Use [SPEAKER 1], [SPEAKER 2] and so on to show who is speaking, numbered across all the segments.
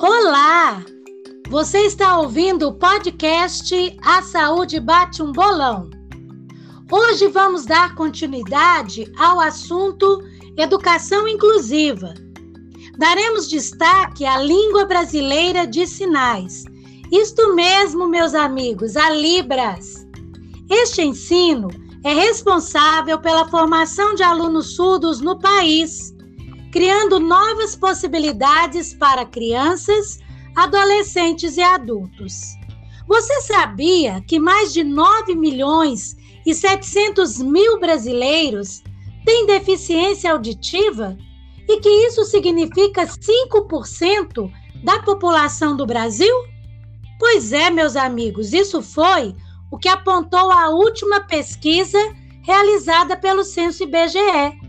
[SPEAKER 1] Olá! Você está ouvindo o podcast A Saúde Bate um Bolão. Hoje vamos dar continuidade ao assunto Educação Inclusiva. Daremos destaque à língua brasileira de sinais. Isto mesmo, meus amigos, a Libras. Este ensino é responsável pela formação de alunos surdos no país, criando novas possibilidades para crianças, adolescentes e adultos. Você sabia que mais de 9 milhões e 700 mil brasileiros têm deficiência auditiva e que isso significa 5% da população do Brasil? Pois é, meus amigos, isso foi o que apontou a última pesquisa realizada pelo Censo IBGE.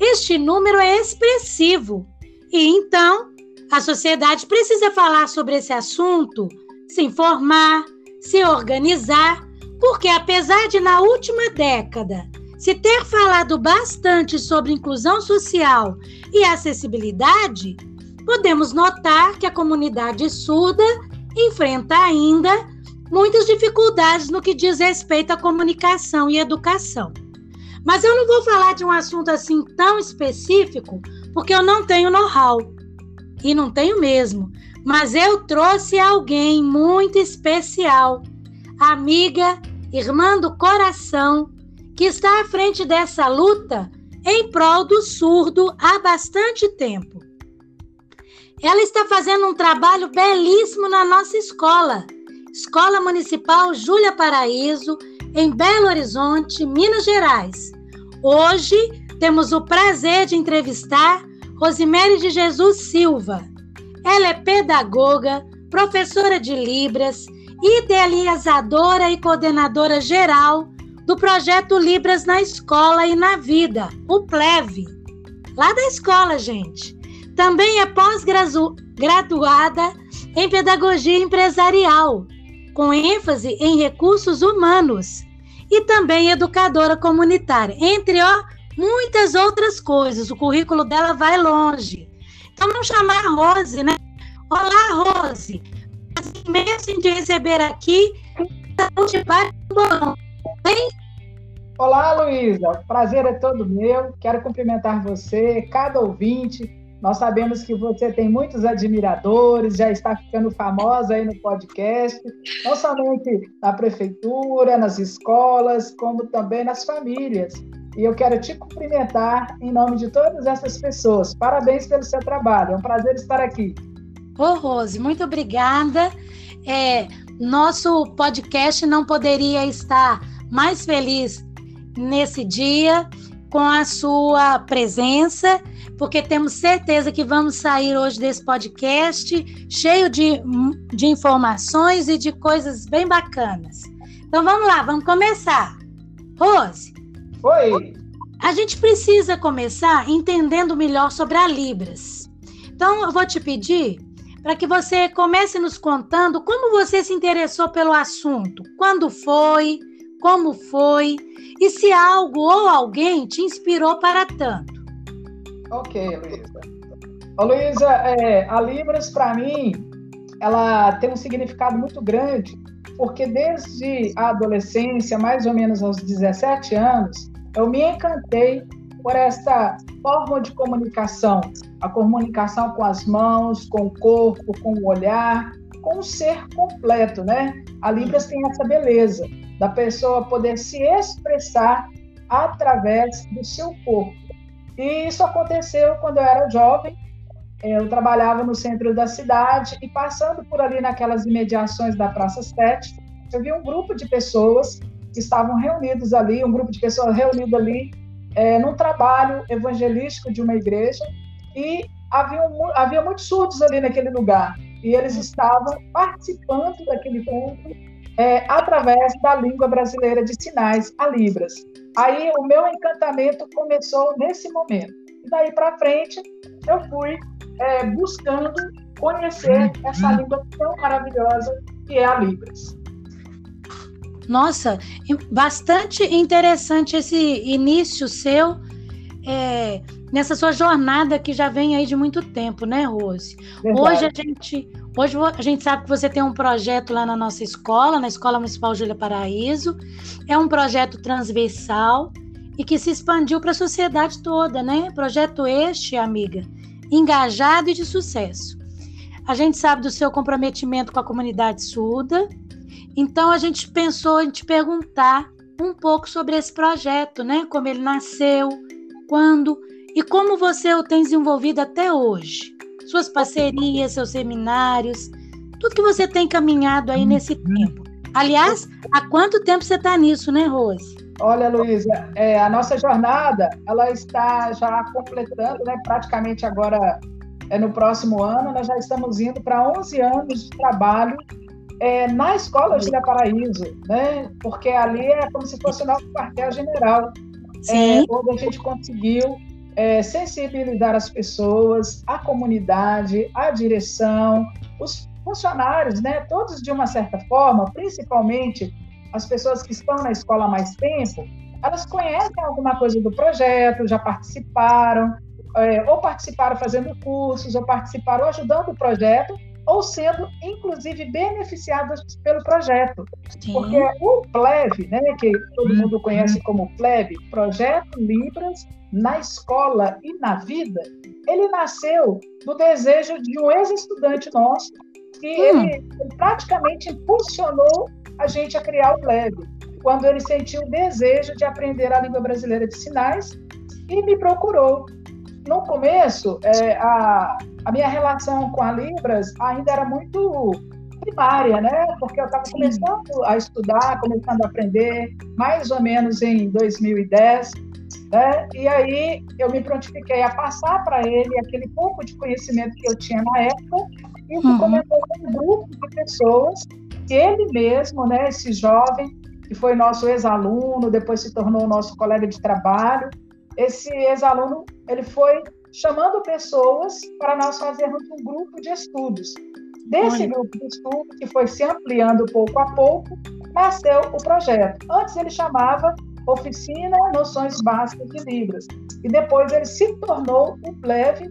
[SPEAKER 1] Este número é expressivo e então a sociedade precisa falar sobre esse assunto, se informar, se organizar, porque apesar de na última década se ter falado bastante sobre inclusão social e acessibilidade, podemos notar que a comunidade surda enfrenta ainda muitas dificuldades no que diz respeito à comunicação e educação. Mas eu não vou falar de um assunto assim tão específico, porque eu não tenho know-how. E não tenho mesmo. Mas eu trouxe alguém muito especial, amiga, irmã do coração, que está à frente dessa luta em prol do surdo há bastante tempo. Ela está fazendo um trabalho belíssimo na nossa escola Escola Municipal Júlia Paraíso, em Belo Horizonte, Minas Gerais. Hoje temos o prazer de entrevistar Rosemary de Jesus Silva. Ela é pedagoga, professora de Libras, idealizadora e coordenadora geral do projeto Libras na Escola e na Vida, o PLEV. Lá da escola, gente. Também é pós-graduada em Pedagogia Empresarial com ênfase em recursos humanos e também educadora comunitária, entre ó, muitas outras coisas. O currículo dela vai longe. Então vamos chamar Rose, né? Olá, Rose. Prazer imenso em te receber aqui.
[SPEAKER 2] Bem? Olá, Luísa. Prazer é todo meu. Quero cumprimentar você, cada ouvinte nós sabemos que você tem muitos admiradores, já está ficando famosa aí no podcast, não somente na prefeitura, nas escolas, como também nas famílias. E eu quero te cumprimentar em nome de todas essas pessoas. Parabéns pelo seu trabalho, é um prazer estar aqui.
[SPEAKER 1] Ô, Rose, muito obrigada. É, nosso podcast não poderia estar mais feliz nesse dia com a sua presença porque temos certeza que vamos sair hoje desse podcast cheio de, de informações e de coisas bem bacanas. Então vamos lá, vamos começar. Rose.
[SPEAKER 2] Oi.
[SPEAKER 1] A gente precisa começar entendendo melhor sobre a Libras. Então eu vou te pedir para que você comece nos contando como você se interessou pelo assunto, quando foi, como foi e se algo ou alguém te inspirou para tanto.
[SPEAKER 2] Ok, Luísa. Luísa, é, a Libras, para mim, ela tem um significado muito grande, porque desde a adolescência, mais ou menos aos 17 anos, eu me encantei por essa forma de comunicação, a comunicação com as mãos, com o corpo, com o olhar, com o ser completo, né? A Libras tem essa beleza da pessoa poder se expressar através do seu corpo. E isso aconteceu quando eu era jovem. Eu trabalhava no centro da cidade e passando por ali naquelas imediações da Praça 7, eu vi um grupo de pessoas que estavam reunidos ali, um grupo de pessoas reunido ali é, num trabalho evangelístico de uma igreja e havia, havia muitos surdos ali naquele lugar e eles estavam participando daquele encontro é, através da língua brasileira de sinais, a Libras. Aí o meu encantamento começou nesse momento. E daí para frente eu fui é, buscando conhecer essa língua tão maravilhosa que é a Libras.
[SPEAKER 1] Nossa, bastante interessante esse início seu é, nessa sua jornada que já vem aí de muito tempo, né, Rose? Verdade. Hoje a gente, hoje a gente sabe que você tem um projeto lá na nossa escola, na Escola Municipal Júlia Paraíso. É um projeto transversal e que se expandiu para a sociedade toda, né? Projeto este, amiga, engajado e de sucesso. A gente sabe do seu comprometimento com a comunidade surda, então a gente pensou em te perguntar um pouco sobre esse projeto, né? Como ele nasceu, quando e como você o tem desenvolvido até hoje. Suas parcerias, seus seminários, tudo que você tem caminhado aí nesse uhum. tempo. Aliás, há quanto tempo você está nisso, né, Rose?
[SPEAKER 2] Olha, Luísa, é, a nossa jornada ela está já completando, né, praticamente agora é no próximo ano, nós já estamos indo para 11 anos de trabalho é, na escola de Paraíso, né? Porque ali é como se fosse o nosso quartel-general, é, onde a gente conseguiu é, sensibilizar as pessoas, a comunidade, a direção, os funcionários, né? Todos de uma certa forma, principalmente as pessoas que estão na escola há mais tempo, elas conhecem alguma coisa do projeto, já participaram, é, ou participaram fazendo cursos, ou participaram ajudando o projeto, ou sendo, inclusive, beneficiadas pelo projeto. Sim. Porque o PLEV, né, que todo uhum. mundo conhece como PLEV, Projeto Libras na Escola e na Vida, ele nasceu do desejo de um ex-estudante nosso, que hum. ele, ele praticamente impulsionou a gente a criar o PLEV, quando ele sentiu o desejo de aprender a língua brasileira de sinais e me procurou no começo, é, a, a minha relação com a Libras ainda era muito primária, né? Porque eu estava começando a estudar, começando a aprender, mais ou menos em 2010, né? E aí eu me prontifiquei a passar para ele aquele pouco de conhecimento que eu tinha na época e uhum. começou com um grupo de pessoas que ele mesmo, né? Esse jovem que foi nosso ex-aluno, depois se tornou nosso colega de trabalho, esse ex-aluno ele foi chamando pessoas para nós fazermos um grupo de estudos. Desse Olha. grupo de estudo, que foi se ampliando pouco a pouco, nasceu o projeto. Antes ele chamava Oficina Noções Básicas de Libras. E depois ele se tornou o PLEV,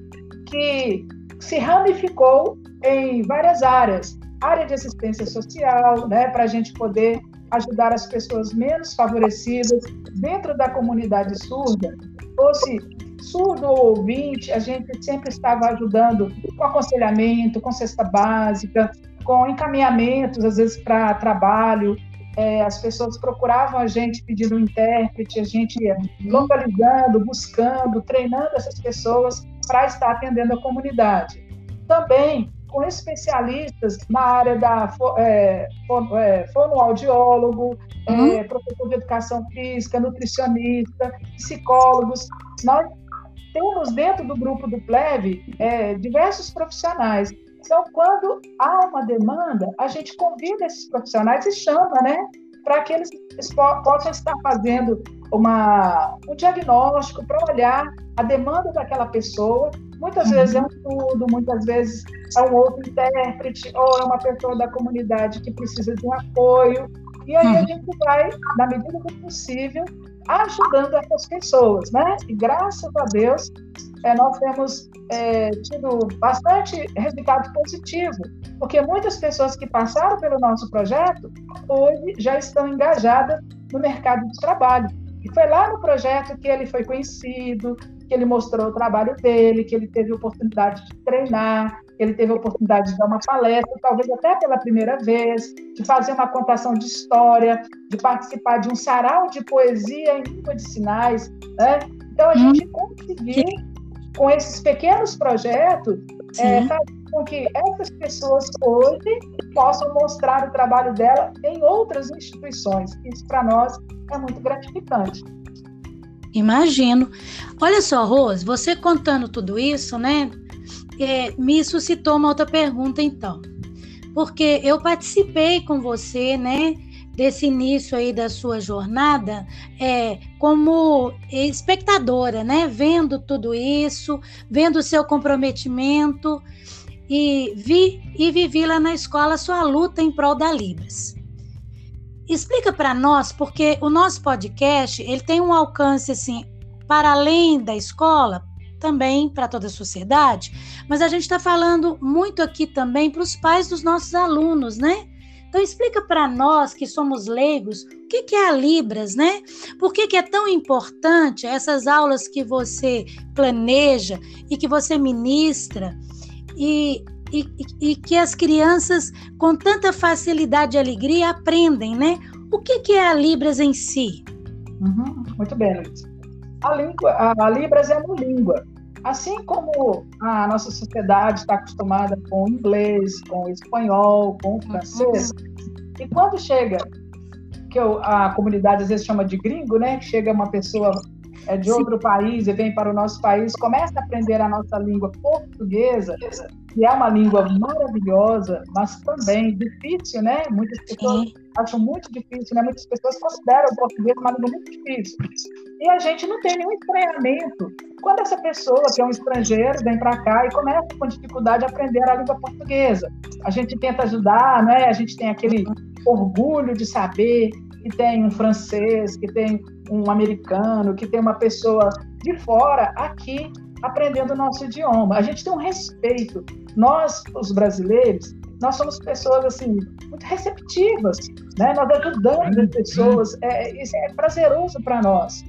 [SPEAKER 2] que se ramificou em várias áreas. Área de assistência social, né, para a gente poder ajudar as pessoas menos favorecidas dentro da comunidade surda, fosse surdo ou ouvinte, a gente sempre estava ajudando com aconselhamento, com cesta básica, com encaminhamentos, às vezes para trabalho. É, as pessoas procuravam a gente pedindo um intérprete, a gente ia localizando, buscando, treinando essas pessoas para estar atendendo a comunidade. Também com especialistas na área da é, é, fonoaudiólogo, é, uhum. é, professor de educação física, nutricionista, psicólogos. Nós temos dentro do grupo do PLEV é, diversos profissionais. Então, quando há uma demanda, a gente convida esses profissionais e chama, né? Para que eles possam estar fazendo uma, um diagnóstico, para olhar a demanda daquela pessoa Muitas uhum. vezes é um tudo, muitas vezes é um outro intérprete, ou é uma pessoa da comunidade que precisa de um apoio. E aí uhum. a gente vai, na medida do possível, ajudando essas pessoas, né? E graças a Deus, é, nós temos é, tido bastante resultado positivo, porque muitas pessoas que passaram pelo nosso projeto hoje já estão engajadas no mercado de trabalho. E foi lá no projeto que ele foi conhecido, que ele mostrou o trabalho dele, que ele teve oportunidade de treinar, ele teve a oportunidade de dar uma palestra, talvez até pela primeira vez, de fazer uma contação de história, de participar de um sarau de poesia em língua de sinais. Né? Então, a gente hum. conseguir, com esses pequenos projetos, é, fazer com que essas pessoas hoje possam mostrar o trabalho dela em outras instituições. Isso, para nós, é muito gratificante.
[SPEAKER 1] Imagino. Olha só, Rose, você contando tudo isso, né? É, me suscitou uma outra pergunta, então. Porque eu participei com você, né? Desse início aí da sua jornada, é, como espectadora, né? Vendo tudo isso, vendo o seu comprometimento e vi e vivi lá na escola sua luta em prol da Libras. Explica para nós, porque o nosso podcast ele tem um alcance assim para além da escola, também para toda a sociedade, mas a gente está falando muito aqui também para os pais dos nossos alunos, né? Então explica para nós que somos leigos o que, que é a Libras, né? Por que, que é tão importante essas aulas que você planeja e que você ministra e, e, e que as crianças com tanta facilidade e alegria aprendem, né? O que, que é a Libras em si?
[SPEAKER 2] Uhum, muito bem, Luiz. A, língua, a, Libras é uma língua. Assim como a nossa sociedade está acostumada com o inglês, com o espanhol, com o francês, e quando chega, que a comunidade às vezes chama de gringo, né? Chega uma pessoa é, de outro país e vem para o nosso país, começa a aprender a nossa língua portuguesa, que é uma língua maravilhosa, mas também difícil, né? Muitas pessoas Sim. acham muito difícil, né? Muitas pessoas consideram o português uma língua muito difícil. E a gente não tem nenhum estranhamento quando essa pessoa, que é um estrangeiro, vem para cá e começa com dificuldade a aprender a língua portuguesa. A gente tenta ajudar, né? A gente tem aquele orgulho de saber que tem um francês, que tem um americano, que tem uma pessoa de fora aqui aprendendo o nosso idioma. A gente tem um respeito. Nós, os brasileiros, nós somos pessoas assim muito receptivas, né? Nós ajudamos as pessoas. É, isso é prazeroso para nós.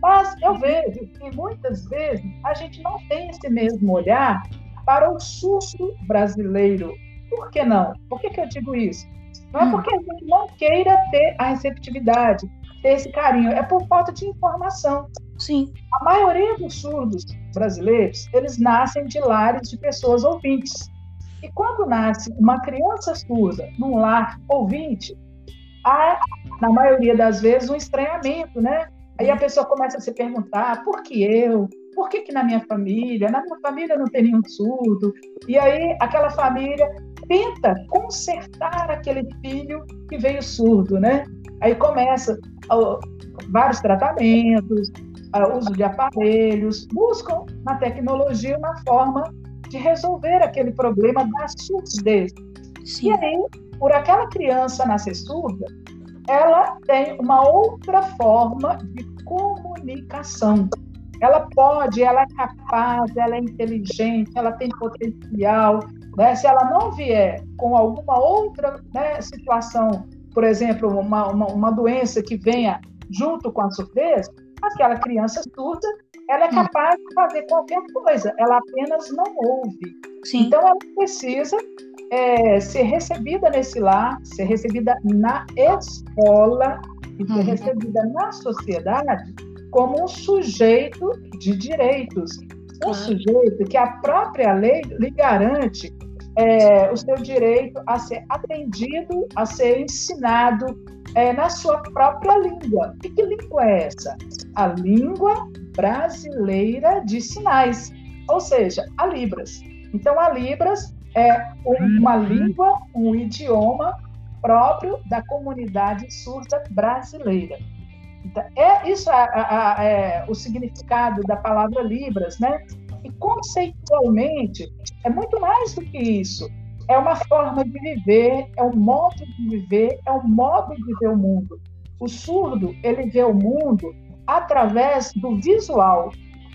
[SPEAKER 2] Mas eu vejo que muitas vezes a gente não tem esse mesmo olhar para o surdo brasileiro. Por que não? Por que, que eu digo isso? Não é hum. porque a gente não queira ter a receptividade, ter esse carinho, é por falta de informação.
[SPEAKER 1] Sim.
[SPEAKER 2] A maioria dos surdos brasileiros, eles nascem de lares de pessoas ouvintes. E quando nasce uma criança surda num lar ouvinte, há, na maioria das vezes, um estranhamento, né? Aí a pessoa começa a se perguntar, por que eu? Por que, que na minha família? Na minha família não tem nenhum surdo. E aí aquela família tenta consertar aquele filho que veio surdo, né? Aí começa ó, vários tratamentos, ó, uso de aparelhos, buscam na tecnologia uma forma de resolver aquele problema da surdez. Sim. E aí, por aquela criança nascer surda, ela tem uma outra forma de comunicação. Ela pode, ela é capaz, ela é inteligente, ela tem potencial, né? Se ela não vier com alguma outra né, situação, por exemplo, uma, uma, uma, doença que venha junto com a surdez, aquela criança surda, ela é hum. capaz de fazer qualquer coisa, ela apenas não ouve. Sim. Então, ela precisa é, ser recebida nesse lar, ser recebida na escola e ser uhum. recebida na sociedade como um sujeito de direitos, um sujeito que a própria lei lhe garante é, o seu direito a ser atendido, a ser ensinado é, na sua própria língua. E que língua é essa? A língua brasileira de sinais, ou seja, a Libras. Então, a Libras é uma língua, um idioma próprio da comunidade surda brasileira. Então, é isso é, o significado da palavra Libras, né? E conceitualmente, é muito mais do que isso. É uma forma de viver, é um modo de viver, é um modo de ver o mundo. O surdo, ele vê o mundo através do visual.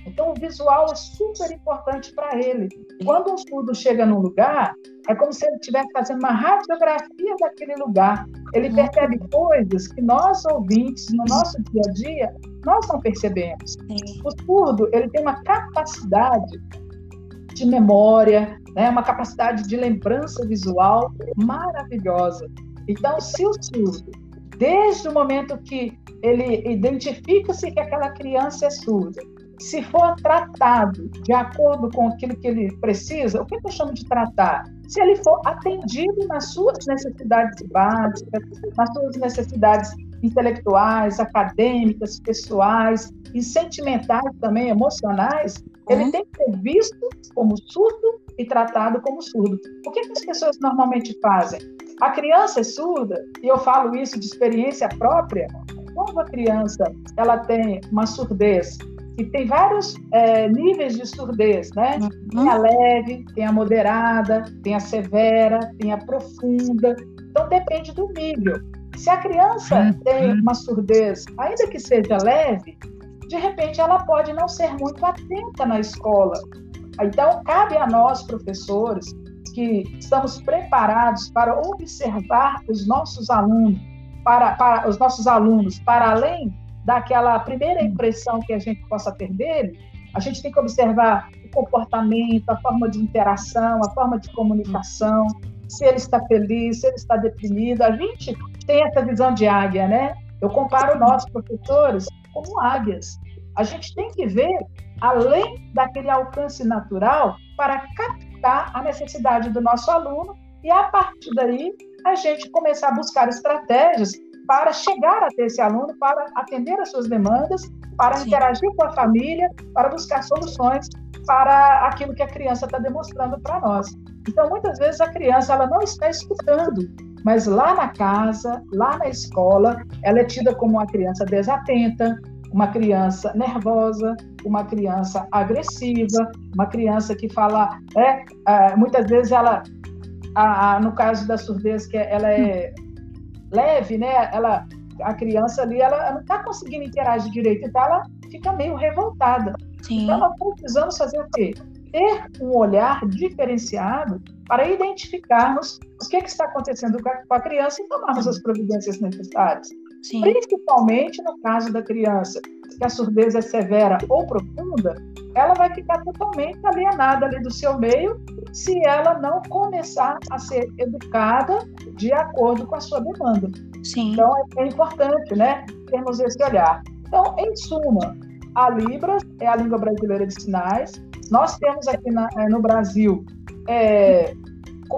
[SPEAKER 2] Então, o visual é super importante para ele. Quando um surdo chega num lugar, é como se ele estivesse fazendo uma radiografia daquele lugar. Ele uhum. percebe coisas que nós, ouvintes, no nosso dia a dia, nós não percebemos. O surdo, ele tem uma capacidade de memória, né, uma capacidade de lembrança visual maravilhosa. Então, se o surdo, desde o momento que ele identifica-se que aquela criança é surda, se for tratado de acordo com aquilo que ele precisa, o que eu chamo de tratar? Se ele for atendido nas suas necessidades básicas, nas suas necessidades intelectuais, acadêmicas, pessoais e sentimentais também, emocionais, ele uhum. tem que ser visto como surdo e tratado como surdo. O que, que as pessoas normalmente fazem? A criança é surda, e eu falo isso de experiência própria, quando a criança ela tem uma surdez e tem vários é, níveis de surdez, né? Uhum. Tem a leve, tem a moderada, tem a severa, tem a profunda. Então depende do nível. Se a criança uhum. tem uma surdez, ainda que seja leve, de repente ela pode não ser muito atenta na escola. Então, cabe a nós, professores, que estamos preparados para observar os nossos alunos, para, para os nossos alunos, para além daquela primeira impressão que a gente possa ter dele, a gente tem que observar o comportamento, a forma de interação, a forma de comunicação, se ele está feliz, se ele está deprimido. A gente tem essa visão de águia, né? Eu comparo nossos professores como águias. A gente tem que ver além daquele alcance natural para captar a necessidade do nosso aluno e a partir daí a gente começar a buscar estratégias para chegar até esse aluno, para atender as suas demandas, para Sim. interagir com a família, para buscar soluções para aquilo que a criança está demonstrando para nós. Então, muitas vezes a criança ela não está escutando, mas lá na casa, lá na escola, ela é tida como uma criança desatenta, uma criança nervosa, uma criança agressiva, uma criança que fala, é, é muitas vezes ela, a, a, no caso da surdez, que ela é leve, né? Ela, a criança ali, ela, ela não está conseguindo interagir direito, então ela fica meio revoltada. Sim. Então, nós precisamos fazer o quê? Ter um olhar diferenciado para identificarmos o que, é que está acontecendo com a criança e tomarmos as providências necessárias. Sim. Principalmente no caso da criança, que a surdez é severa ou profunda, ela vai ficar totalmente alienada ali do seu meio se ela não começar a ser educada de acordo com a sua demanda. Sim. Então é, é importante, né, termos esse olhar. Então, em suma, a Libras é a língua brasileira de sinais. Nós temos aqui na, eh, no Brasil é,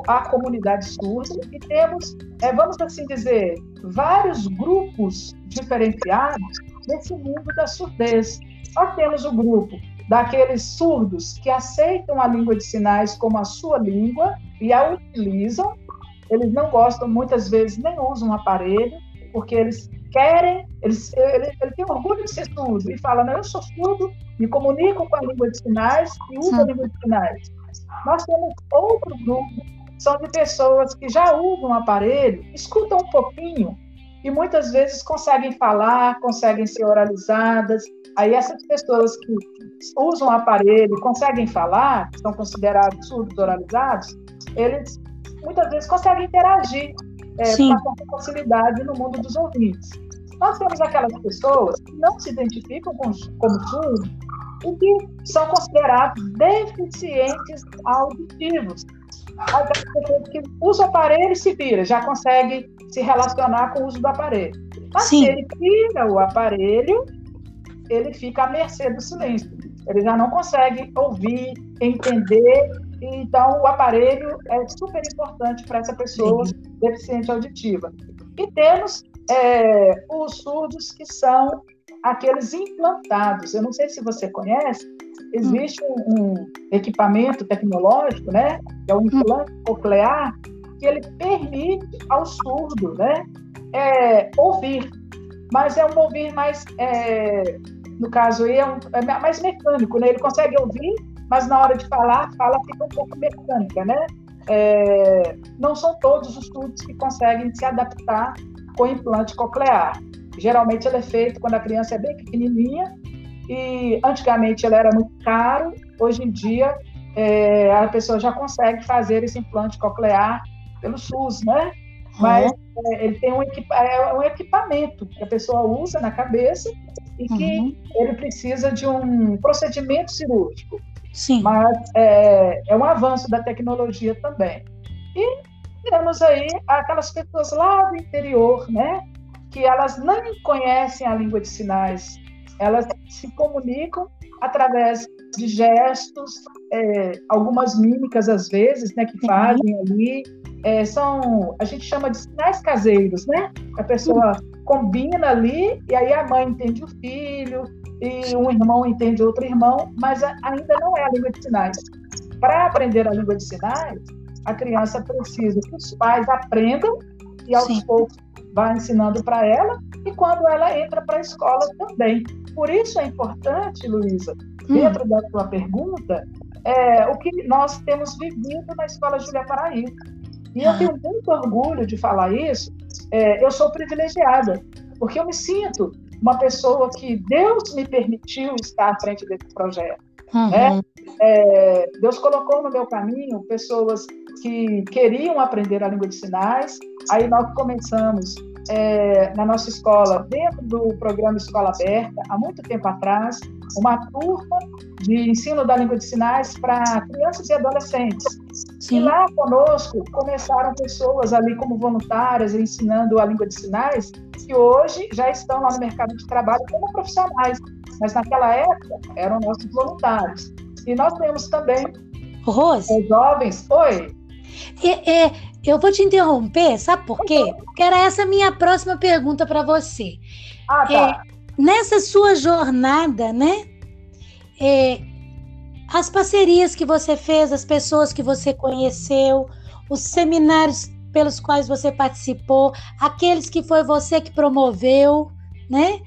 [SPEAKER 2] a comunidade surda e temos, é, vamos assim dizer, vários grupos diferenciados nesse mundo da surdez. Nós temos o grupo daqueles surdos que aceitam a língua de sinais como a sua língua e a utilizam. Eles não gostam, muitas vezes, nem usam um aparelho, porque eles querem, eles, ele, ele tem orgulho de ser surdo e fala: Não, eu sou surdo, me comunico com a língua de sinais e uso a língua de sinais. Nós temos outro grupo, são de pessoas que já usam um aparelho, escutam um pouquinho e muitas vezes conseguem falar, conseguem ser oralizadas, Aí essas pessoas que usam o aparelho, conseguem falar, são considerados surdos oralizados, eles muitas vezes conseguem interagir é, com facilidade no mundo dos ouvintes. Nós temos aquelas pessoas que não se identificam com, como surdos e que são considerados deficientes auditivos. Pessoas que usam o aparelho e se vira, já consegue se relacionar com o uso do aparelho. Mas Sim. se ele tira o aparelho, ele fica à mercê do silêncio. Ele já não consegue ouvir, entender, então o aparelho é super importante para essa pessoa deficiente auditiva. E temos é, os surdos que são aqueles implantados. Eu não sei se você conhece, existe um, um equipamento tecnológico, né, que é o implante coclear, que ele permite ao surdo, né, é, ouvir mas é um ouvir mais, é, no caso é, um, é, mais mecânico, né? Ele consegue ouvir, mas na hora de falar, fala fica um pouco mecânica, né? É, não são todos os surdos que conseguem se adaptar com implante coclear. Geralmente ele é feito quando a criança é bem pequenininha e antigamente ele era muito caro, hoje em dia é, a pessoa já consegue fazer esse implante coclear pelo SUS, né? Mas uhum. é, ele tem um, equipa é um equipamento que a pessoa usa na cabeça e que uhum. ele precisa de um procedimento cirúrgico. Sim. Mas é, é um avanço da tecnologia também. E temos aí aquelas pessoas lá do interior, né? Que elas não conhecem a língua de sinais, elas se comunicam através de gestos, é, algumas mímicas às vezes, né, que fazem ali, é, são, a gente chama de sinais caseiros, né? A pessoa combina ali e aí a mãe entende o filho e um irmão entende outro irmão, mas ainda não é a língua de sinais. Para aprender a língua de sinais, a criança precisa que os pais aprendam e aos Sim. poucos vá ensinando para ela e quando ela entra para a escola também. Por isso é importante, Luísa, hum. dentro da sua pergunta, é, o que nós temos vivido na Escola Júlia Paraíba. E eu tenho muito orgulho de falar isso. É, eu sou privilegiada, porque eu me sinto uma pessoa que Deus me permitiu estar à frente desse projeto. Uhum. Né? É, Deus colocou no meu caminho pessoas que queriam aprender a língua de sinais. Aí nós começamos é, na nossa escola, dentro do programa Escola Aberta, há muito tempo atrás, uma turma de ensino da língua de sinais para crianças e adolescentes. Sim. E lá conosco começaram pessoas ali como voluntárias ensinando a língua de sinais, que hoje já estão lá no mercado de trabalho como profissionais, mas naquela época eram nossos voluntários. E nós temos também
[SPEAKER 1] Rose.
[SPEAKER 2] jovens. Oi.
[SPEAKER 1] É, é, eu vou te interromper, sabe por quê? Porque era essa minha próxima pergunta para você.
[SPEAKER 2] Ah, tá.
[SPEAKER 1] É, nessa sua jornada, né? É, as parcerias que você fez, as pessoas que você conheceu, os seminários pelos quais você participou, aqueles que foi você que promoveu, né?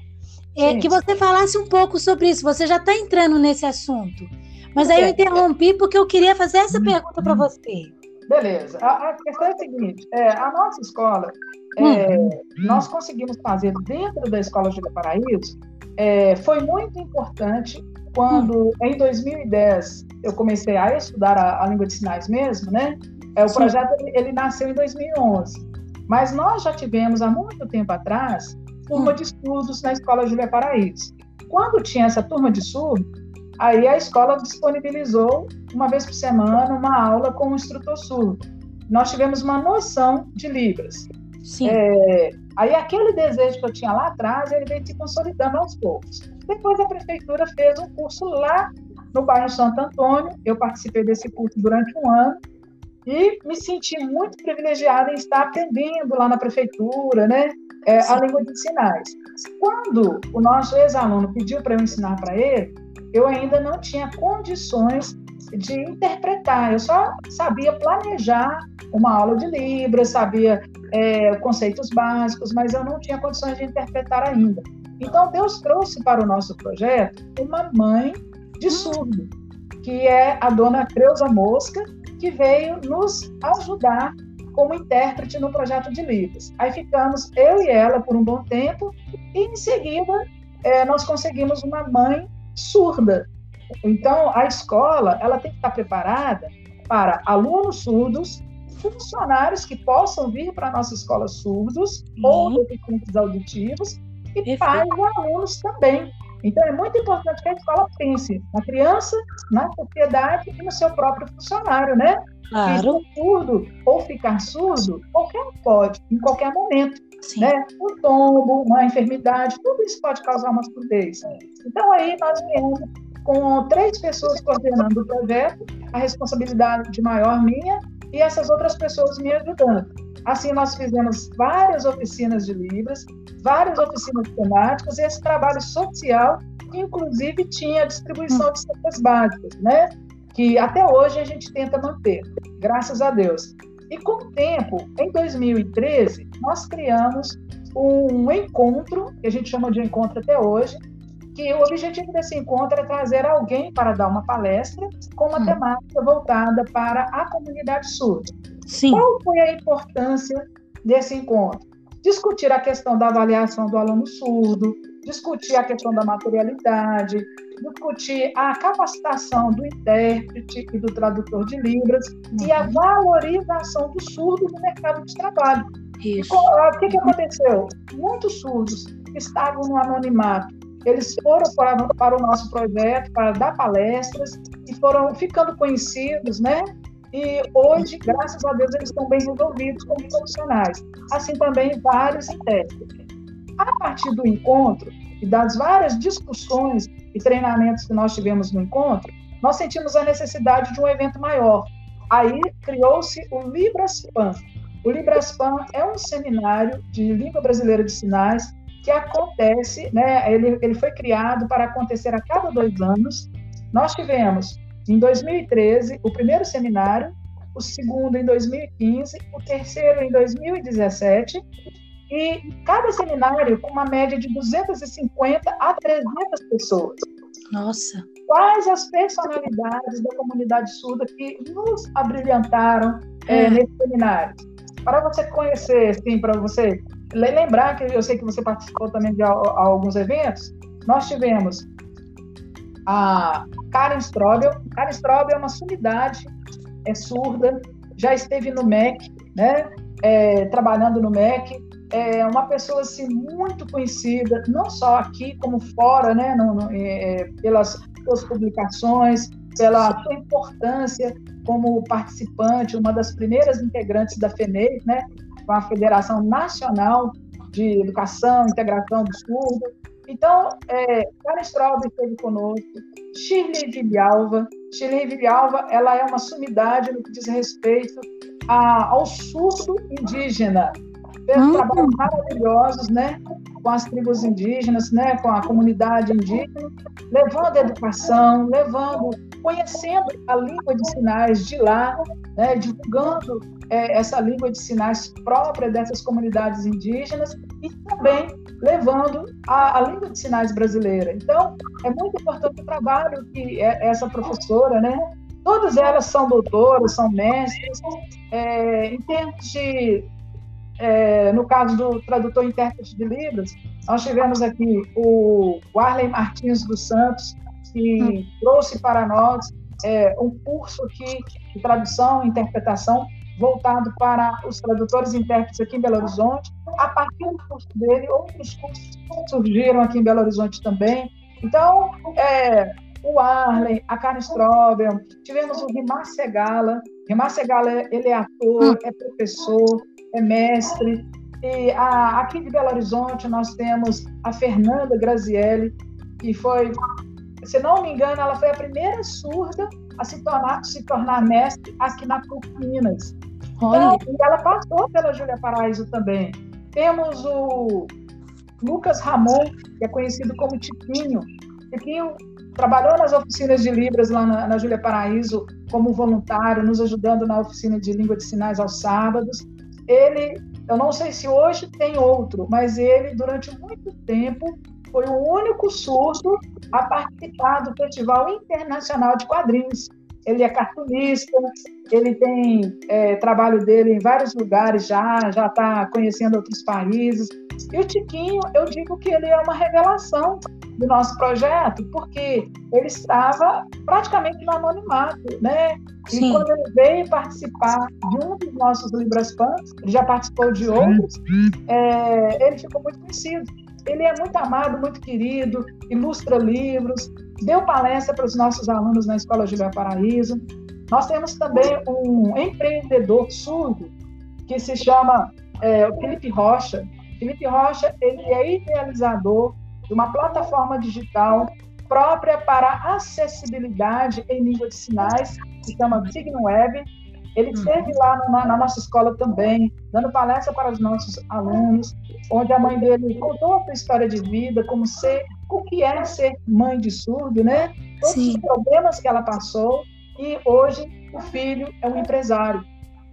[SPEAKER 1] É, que você falasse um pouco sobre isso. Você já está entrando nesse assunto. Mas aí eu interrompi porque eu queria fazer essa pergunta para você.
[SPEAKER 2] Beleza. A, a, questão é a seguinte: é, a nossa escola, é, uhum. nós conseguimos fazer dentro da Escola Júlia Paraíso, é, foi muito importante quando, uhum. em 2010, eu comecei a estudar a, a, língua de sinais mesmo, né? É, o Sim. projeto ele, ele, nasceu em 2011, mas nós já tivemos há muito tempo atrás turma uhum. de estudos na Escola Júlia Paraíso. Quando tinha essa turma de surdo, Aí a escola disponibilizou, uma vez por semana, uma aula com um instrutor surdo. Nós tivemos uma noção de Libras.
[SPEAKER 1] Sim.
[SPEAKER 2] É, aí aquele desejo que eu tinha lá atrás, ele veio se consolidando aos poucos. Depois a prefeitura fez um curso lá no bairro Santo Antônio. Eu participei desse curso durante um ano e me senti muito privilegiada em estar aprendendo lá na prefeitura, né? É, a língua de sinais. Quando o nosso ex-aluno pediu para eu ensinar para ele, eu ainda não tinha condições de interpretar, eu só sabia planejar uma aula de Libras, sabia é, conceitos básicos, mas eu não tinha condições de interpretar ainda. Então, Deus trouxe para o nosso projeto uma mãe de surdo, que é a dona Creuza Mosca, que veio nos ajudar como intérprete no projeto de Libras. Aí ficamos eu e ela por um bom tempo, e em seguida é, nós conseguimos uma mãe surda. Então, a escola ela tem que estar preparada para alunos surdos, funcionários que possam vir para a nossa escola surdos uhum. ou deficientes auditivos e Perfeito. pais e alunos também. Então, é muito importante que a escola pense na criança, na sociedade e no seu próprio funcionário, né?
[SPEAKER 1] Claro.
[SPEAKER 2] Ficar surdo ou ficar surdo, qualquer um pode, em qualquer momento. Sim. Né? Um tombo, uma enfermidade, tudo isso pode causar uma surdez. Então, aí nós viemos com três pessoas coordenando o projeto, a responsabilidade de maior minha e essas outras pessoas me ajudando. Assim, nós fizemos várias oficinas de Libras, várias oficinas temáticas, e esse trabalho social, inclusive, tinha distribuição de cestas básicas, né? que até hoje a gente tenta manter, graças a Deus. E com o tempo, em 2013, nós criamos um encontro, que a gente chama de encontro até hoje, que o objetivo desse encontro é trazer alguém para dar uma palestra com uma hum. temática voltada para a comunidade surda.
[SPEAKER 1] Sim.
[SPEAKER 2] Qual foi a importância desse encontro? Discutir a questão da avaliação do aluno surdo, discutir a questão da materialidade, discutir a capacitação do intérprete e do tradutor de Libras uhum. e a uhum. valorização do surdo no mercado de trabalho.
[SPEAKER 1] Isso.
[SPEAKER 2] O que, que aconteceu? Muitos surdos estavam no anonimato. Eles foram para, para o nosso projeto para dar palestras e foram ficando conhecidos, né? E hoje, graças a Deus, eles estão bem resolvidos como profissionais. Assim também vários intérpretes. A partir do encontro e das várias discussões e treinamentos que nós tivemos no encontro, nós sentimos a necessidade de um evento maior. Aí criou-se o Libraspan. O Libraspan é um seminário de língua brasileira de sinais que acontece, né, ele, ele foi criado para acontecer a cada dois anos. Nós tivemos, em 2013, o primeiro seminário, o segundo em 2015, o terceiro em 2017 e cada seminário com uma média de 250 a 300 pessoas.
[SPEAKER 1] Nossa!
[SPEAKER 2] Quais as personalidades da comunidade surda que nos abrilhantaram é. É, nesse seminário? Para você conhecer, assim, para você lembrar que eu sei que você participou também de alguns eventos, nós tivemos a Karen Strobel. Karen Strobel é uma sumidade, é surda, já esteve no MEC, né? É, trabalhando no MEC, é uma pessoa assim muito conhecida, não só aqui como fora, né? No, no, é, pelas suas publicações, pela sua importância como participante, uma das primeiras integrantes da FENEI, né? Com a Federação Nacional de Educação, Integração do Surdo. Então, é, Karen Straub esteve conosco, Shirley Vilhalva. Shirley Vilhalva, ela é uma sumidade no que diz respeito a, ao surdo indígena. Fez uhum. trabalhos maravilhosos, né? Com as tribos indígenas, né? Com a comunidade indígena, levando a educação, levando, conhecendo a língua de sinais de lá, né? Divulgando é, essa língua de sinais própria dessas comunidades indígenas e também levando a, a, língua de sinais brasileira. Então, é muito importante o trabalho que é, essa professora, né? Todas elas são doutoras, são mestres. É, em termos de, é, no caso do tradutor e intérprete de livros, nós tivemos aqui o Arley Martins dos Santos, que hum. trouxe para nós é, um curso aqui de tradução e interpretação voltado para os tradutores e intérpretes aqui em Belo Horizonte. A partir do curso dele, outros cursos surgiram aqui em Belo Horizonte também. Então, é, o Arlen, a Karen Strobel, tivemos o Rimar Segala. Rimar Segala, ele é ator, hum. é professor, é mestre. E a, aqui de Belo Horizonte nós temos a Fernanda Grazielli, que foi, se não me engano, ela foi a primeira surda a se tornar, se tornar mestre aqui na PUC Minas. Então, e ela passou pela Júlia Paraíso também. Temos o Lucas Ramon, que é conhecido como Tiquinho. Tiquinho trabalhou nas oficinas de Libras lá na, na Júlia Paraíso como voluntário, nos ajudando na oficina de língua de sinais aos sábados. Ele, eu não sei se hoje tem outro, mas ele, durante muito tempo, foi o único surdo a participar do Festival Internacional de Quadrinhos. Ele é cartunista, ele tem é, trabalho dele em vários lugares já, já está conhecendo outros países. E o Tiquinho, eu digo que ele é uma revelação do nosso projeto, porque ele estava praticamente no anonimato, né? Sim. E quando ele veio participar de um dos nossos Libras Fans, ele já participou de outros, é, ele ficou muito conhecido. Ele é muito amado, muito querido, ilustra livros, deu palestra para os nossos alunos na Escola Julia Paraíso. Nós temos também um empreendedor surdo que se chama é, Felipe Rocha. Felipe Rocha ele é idealizador de uma plataforma digital própria para acessibilidade em língua de sinais, que se chama Signum Web. Ele esteve lá na, na, nossa escola também, dando palestra para os nossos alunos, onde a mãe dele contou a sua história de vida, como ser, o que é ser mãe de surdo, né? Todos Sim. os problemas que ela passou, e hoje o filho é um empresário,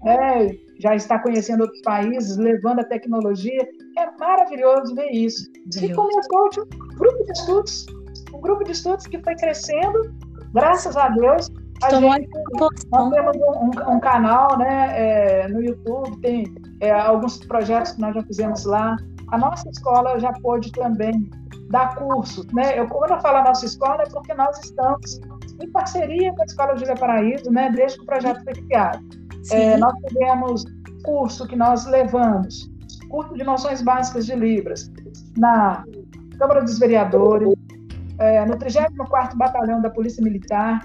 [SPEAKER 2] né? Já está conhecendo outros países, levando a tecnologia. É maravilhoso ver isso. Deus. E começou um grupo de estudos, um grupo de estudos que foi crescendo, graças a Deus, a gente, nós temos um, um, canal né, é, no YouTube, tem é, alguns projetos que nós já fizemos lá. A nossa escola já pôde também dar curso. Né? Eu, quando eu falo nossa escola, é porque nós estamos em parceria com a Escola Júlia Paraíso, né, desde que o projeto foi criado. É, nós tivemos curso que nós levamos, curso de noções básicas de Libras, na Câmara dos Vereadores, é, no 34º Batalhão da Polícia Militar,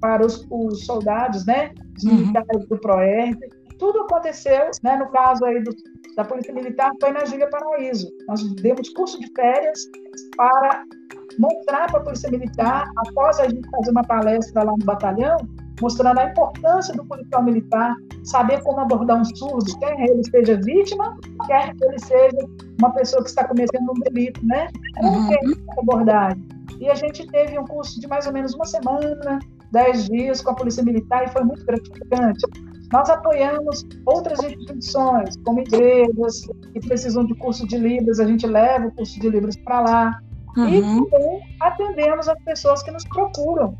[SPEAKER 2] para os, os soldados, né, os uhum. militares do PROERD. Tudo aconteceu, né, no caso aí do, da Polícia Militar, foi na Júlia Paraíso. Nós demos curso de férias para mostrar para a Polícia Militar, após a gente fazer uma palestra lá no batalhão, mostrando a importância do policial militar saber como abordar um surdo, quer ele seja vítima, quer ele seja uma pessoa que está cometendo um delito, né? Como uhum. é essa abordagem? E a gente teve um curso de mais ou menos uma semana, dez dias com a Polícia Militar e foi muito gratificante. Nós apoiamos outras instituições, como igrejas que precisam de curso de Libras, a gente leva o curso de Libras para lá. Uhum. E também atendemos as pessoas que nos procuram,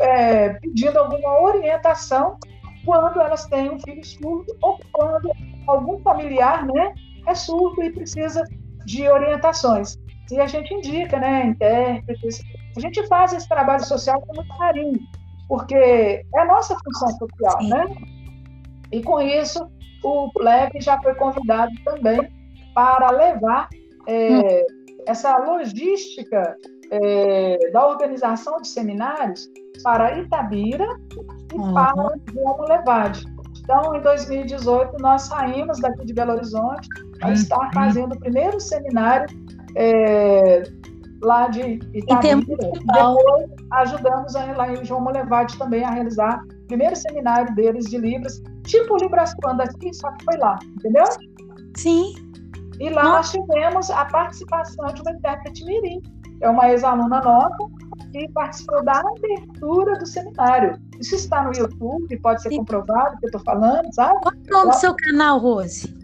[SPEAKER 2] é, pedindo alguma orientação quando elas têm um filho surdo ou quando algum familiar né, é surdo e precisa de orientações. E a gente indica, né, intérpretes. A gente faz esse trabalho social com muito carinho, porque é a nossa função social, né? E com isso, o Pleb já foi convidado também para levar é, hum. essa logística é, da organização de seminários para Itabira e uhum. para João Levade. Então, em 2018, nós saímos daqui de Belo Horizonte para estar uhum. fazendo o primeiro seminário é, lá de Itabira. Depois, ajudamos a, lá em João Molevade também a realizar o primeiro seminário deles de Libras, tipo Libras quando aqui, só que foi lá, entendeu?
[SPEAKER 1] Sim.
[SPEAKER 2] E lá nós tivemos a participação de uma intérprete mirim, é uma ex-aluna nossa que participou da abertura do seminário. Isso está no YouTube, pode ser Sim. comprovado que eu estou falando, sabe?
[SPEAKER 1] Qual é o nome do seu canal, Rose?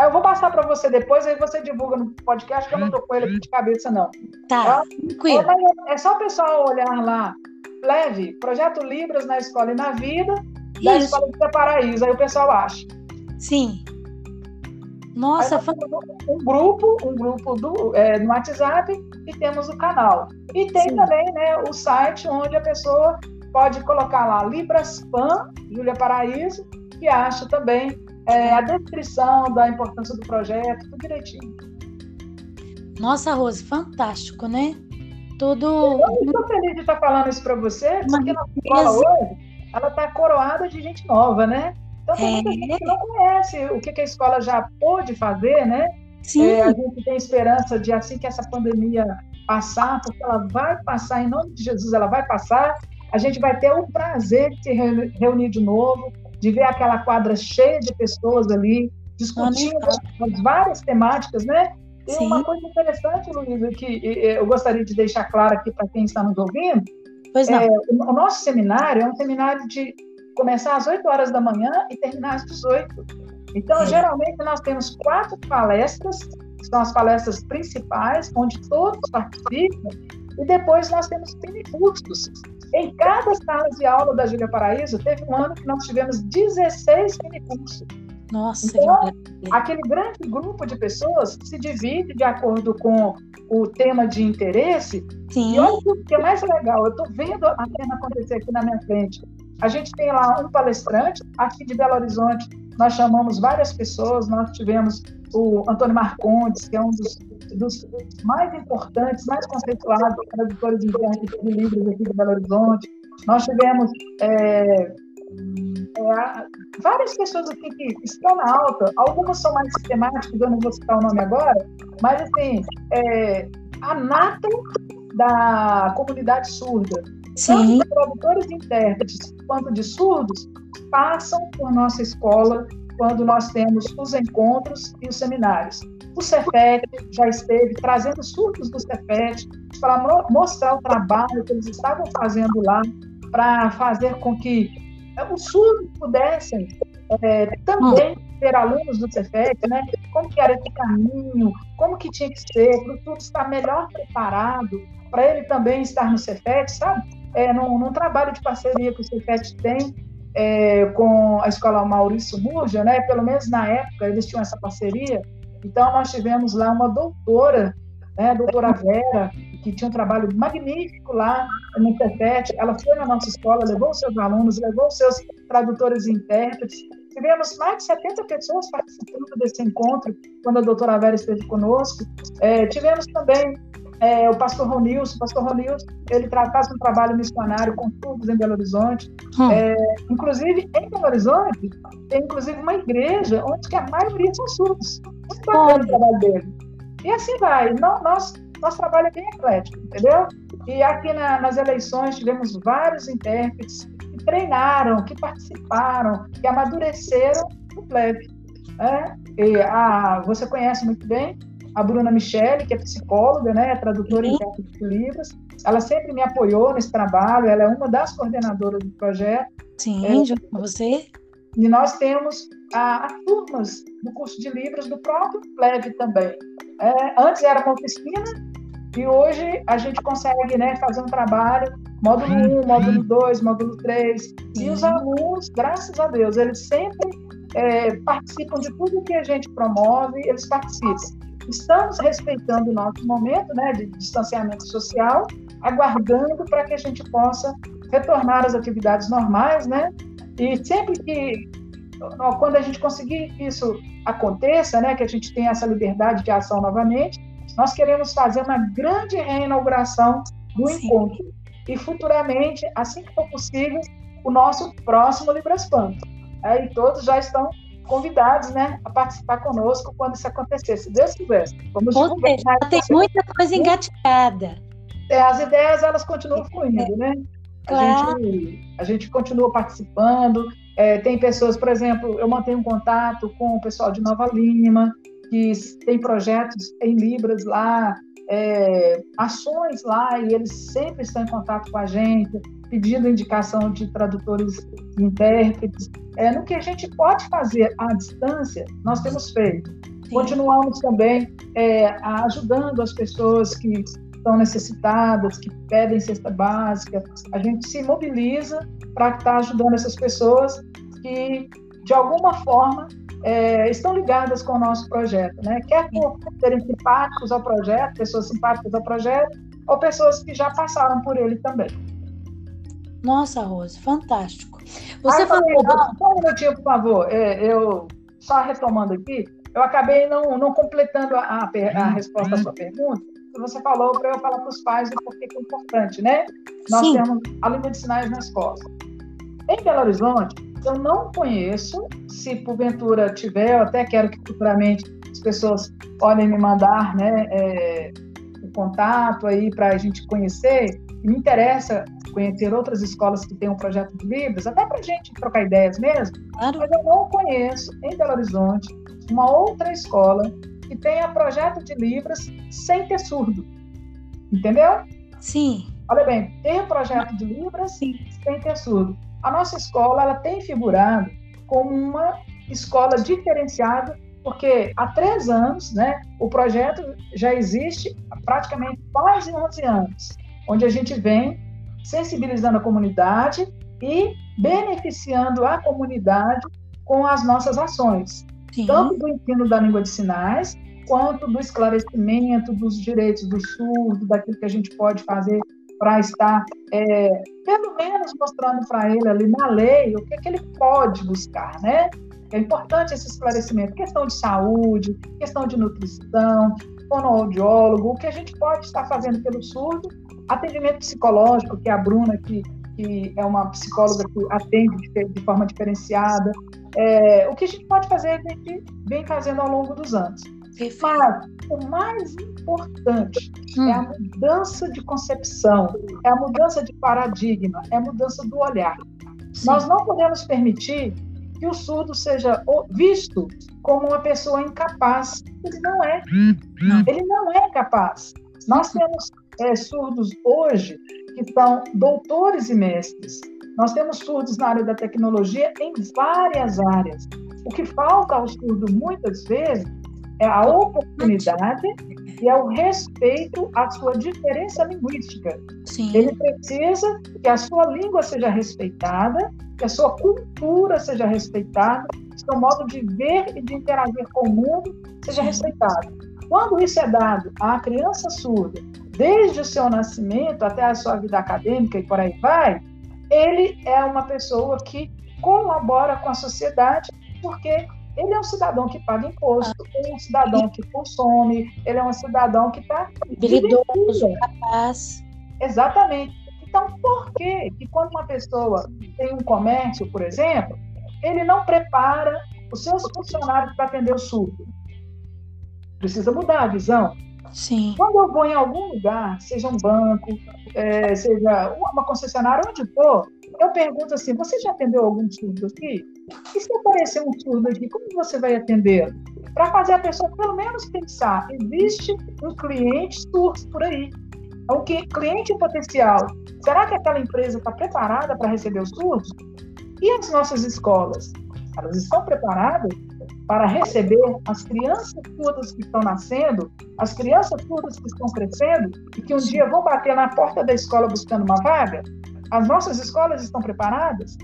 [SPEAKER 2] Eu vou passar para você depois, aí você divulga no podcast, que eu não estou com ele aqui de cabeça, não.
[SPEAKER 1] Tá, tranquilo.
[SPEAKER 2] É só o pessoal olhar lá, leve, Projeto Libras na Escola e na Vida, da Isso. Escola de Paraíso, aí o pessoal acha.
[SPEAKER 1] Sim. Nossa, foi...
[SPEAKER 2] um grupo, um grupo do, é, no WhatsApp e temos o canal. E tem Sim. também né, o site onde a pessoa pode colocar lá Libraspan, Júlia Paraíso, que acha também é, a descrição da importância do projeto, tudo direitinho.
[SPEAKER 1] Nossa, Rose, fantástico, né?
[SPEAKER 2] Tudo. Eu estou feliz de estar falando isso para você, porque a escola hoje ela está coroada de gente nova, né? Então, tem muita gente é. que não conhece o que, a escola já pôde fazer, né?
[SPEAKER 1] Sim. É,
[SPEAKER 2] a gente tem esperança de, assim que essa pandemia passar, porque ela vai passar, em nome de Jesus, ela vai passar, a gente vai ter o prazer de se reunir de novo, de ver aquela quadra cheia de pessoas ali, discutindo as várias temáticas, né? E Sim. uma coisa interessante, Luísa, que eu gostaria de deixar claro aqui para quem está nos ouvindo,
[SPEAKER 1] pois não. É,
[SPEAKER 2] o nosso seminário é um seminário de começar às 8 horas da manhã e terminar às 18. Então, é. geralmente, nós temos quatro palestras, que são as palestras principais, onde todos participam, e depois nós temos mini cursos. Em cada sala de aula da Júlia Paraíso, teve um ano que nós tivemos 16 mini cursos.
[SPEAKER 1] Nossa,
[SPEAKER 2] então, aquele grande grupo de pessoas se divide de acordo com o tema de interesse.
[SPEAKER 1] Sim.
[SPEAKER 2] E olha o que é mais legal, eu estou vendo a cena acontecer aqui na minha frente. A gente tem lá um palestrante, aqui de Belo Horizonte, nós chamamos várias pessoas, nós tivemos o Antônio Marcondes, que é um dos, dos mais importantes, mais conceituados tradutores internos de livros aqui de Belo Horizonte. Nós tivemos é, é, várias pessoas aqui que estão na alta, algumas são mais sistemáticas, eu não vou citar o nome agora, mas assim, é, a nata da comunidade surda.
[SPEAKER 1] Sim.
[SPEAKER 2] Tanto de tradutores e intérpretes quanto de surdos passam por nossa escola quando nós temos os encontros e os seminários. O Cefet já esteve trazendo surdos do Cefet para mostrar o trabalho que eles estavam fazendo lá, para fazer com que é, os surdos pudessem é, também ser alunos do Cefet, né? Como que era esse caminho, como que tinha que ser, para o surdo estar melhor preparado, para ele também estar no Cefet, sabe? É, num, num, trabalho de parceria que o Cefet tem é, com a escola Maurício Murja, né? Pelo menos na época eles tinham essa parceria. Então nós tivemos lá uma doutora, né? A doutora Vera, que tinha um trabalho magnífico lá no Cefet. Ela foi na nossa escola, levou seus alunos, levou seus tradutores e intérpretes. Tivemos mais de 70 pessoas participando desse encontro quando a doutora Vera esteve conosco. É, tivemos também é, o pastor Ronilson. O pastor Ronilson, ele faz um trabalho missionário com surdos em Belo Horizonte. Hum. É, inclusive, em Belo Horizonte, tem inclusive uma igreja onde a maioria são surdos. Muito bacana o trabalho dele. E assim vai. Não, nós, nosso trabalho é bem eclético, entendeu? E aqui na, nas eleições tivemos vários intérpretes que treinaram, que participaram, que amadureceram o plebe. Né? E, a, você conhece muito bem a Bruna Michele, que é psicóloga, né, é tradutora e intérprete de livros. Ela sempre me apoiou nesse trabalho, ela é uma das coordenadoras do projeto.
[SPEAKER 1] Sim, é, junto com você.
[SPEAKER 2] E nós temos as turmas do curso de livros do próprio Plebe também. É, antes era uma oficina e hoje a gente consegue né, fazer um trabalho, módulo 1, módulo 2, módulo 3. E os alunos, graças a Deus, eles sempre é, participam de tudo que a gente promove, eles participam. Estamos respeitando o nosso momento né, de distanciamento social, aguardando para que a gente possa retornar às atividades normais, né? E sempre que, quando a gente conseguir que isso aconteça, né, que a gente tenha essa liberdade de ação novamente, nós queremos fazer uma grande reinauguração do Sim. encontro. E futuramente, assim que for possível, o nosso próximo Libraspan. Aí todos já estão convidados, né, a participar conosco quando isso acontecer, se Deus quiser.
[SPEAKER 1] Vamos divulgar. Tem muita coisa engatilhada.
[SPEAKER 2] É, as ideias elas continuam fluindo, né? Claro. A gente, a gente continua participando. É, tem pessoas, por exemplo, eu mantenho contato com o pessoal de Nova Lima, que tem projetos em Libras lá, é, ações lá, e eles sempre estão em contato com a gente, pedindo indicação de tradutores e intérpretes. É, no que a gente pode fazer à distância, nós temos feito. Sim. Continuamos também é, ajudando as pessoas que estão necessitadas, que pedem cesta básica. A gente se mobiliza para estar ajudando essas pessoas que, de alguma forma, é, estão ligadas com o nosso projeto, né? Quer por serem simpáticos ao projeto, pessoas simpáticas ao projeto, ou pessoas que já passaram por ele também.
[SPEAKER 1] Nossa, Rose, fantástico. Você ah, falou.
[SPEAKER 2] Só um minutinho, por favor. É, eu, só retomando aqui, eu acabei não, não completando a, a, a resposta à sua pergunta. Você falou para eu falar para os pais do porquê que é importante, né? Nós Sim. temos a língua de sinais na escola. Em Belo Horizonte, eu não conheço, se porventura tiver, eu até quero que futuramente as pessoas podem me mandar né, é, o contato aí para a gente conhecer. Me interessa conhecer outras escolas que têm um projeto de livros, até para a gente trocar ideias mesmo. Claro. Mas eu não conheço em Belo Horizonte uma outra escola que tenha projeto de livros sem ter surdo. Entendeu?
[SPEAKER 1] Sim.
[SPEAKER 2] Olha bem, ter projeto de Libras Sim. sem ter surdo a nossa escola ela tem figurado como uma escola diferenciada, porque há três anos, né, o projeto já existe há praticamente quase 11 anos, onde a gente vem sensibilizando a comunidade e beneficiando a comunidade com as nossas ações, Sim. tanto do ensino da língua de sinais, quanto do esclarecimento dos direitos do surdo, daquilo que a gente pode fazer para estar, é, pelo menos, mostrando para ele ali na lei o que, que ele pode buscar, né? É importante esse esclarecimento, questão de saúde, questão de nutrição, fonoaudiólogo, o que a gente pode estar fazendo pelo surdo, atendimento psicológico, que a Bruna, que, que é uma psicóloga que atende de, de forma diferenciada, é, o que a gente pode fazer, a gente vem fazendo ao longo dos anos. Mas o mais importante hum. é a hum. mudança de concepção, é a mudança de paradigma, é a mudança do olhar. Sim. Nós não podemos permitir que o surdo seja visto como uma pessoa incapaz. Ele não é. Ele não é capaz. Nós temos é, surdos hoje que são doutores e mestres. Nós temos surdos na área da tecnologia em várias áreas. O que falta ao surdo muitas vezes é a oportunidade e é o respeito à sua diferença linguística. Sim. Ele precisa que a sua língua seja respeitada, que a sua cultura seja respeitada, que seu modo de ver e de interagir com o mundo seja Sim. respeitado. Quando isso é dado à criança surda, desde o seu nascimento até a sua vida acadêmica e por aí vai, ele é uma pessoa que colabora com a sociedade porque ele é um cidadão que paga imposto, ele é um cidadão que consome, ele é um cidadão que está
[SPEAKER 1] habilidoso, capaz.
[SPEAKER 2] Exatamente. Então, por que que quando uma pessoa tem um comércio, por exemplo, ele não prepara os seus funcionários para atender o surdo? Precisa mudar a visão.
[SPEAKER 1] Sim.
[SPEAKER 2] Quando eu vou em algum lugar, seja um banco, é, seja uma concessionária, onde for, eu pergunto assim: você já atendeu algum surdo aqui? E se aparecer um surdo aqui, como você vai atender? Para fazer a pessoa pelo menos pensar: existe um cliente surdo por aí. O que cliente potencial? Será que aquela empresa está preparada para receber os surdos? E as nossas escolas? Elas estão preparadas para receber as crianças surdas que estão nascendo, as crianças surdas que estão crescendo e que um dia vão bater na porta da escola buscando uma vaga? As nossas escolas estão preparadas?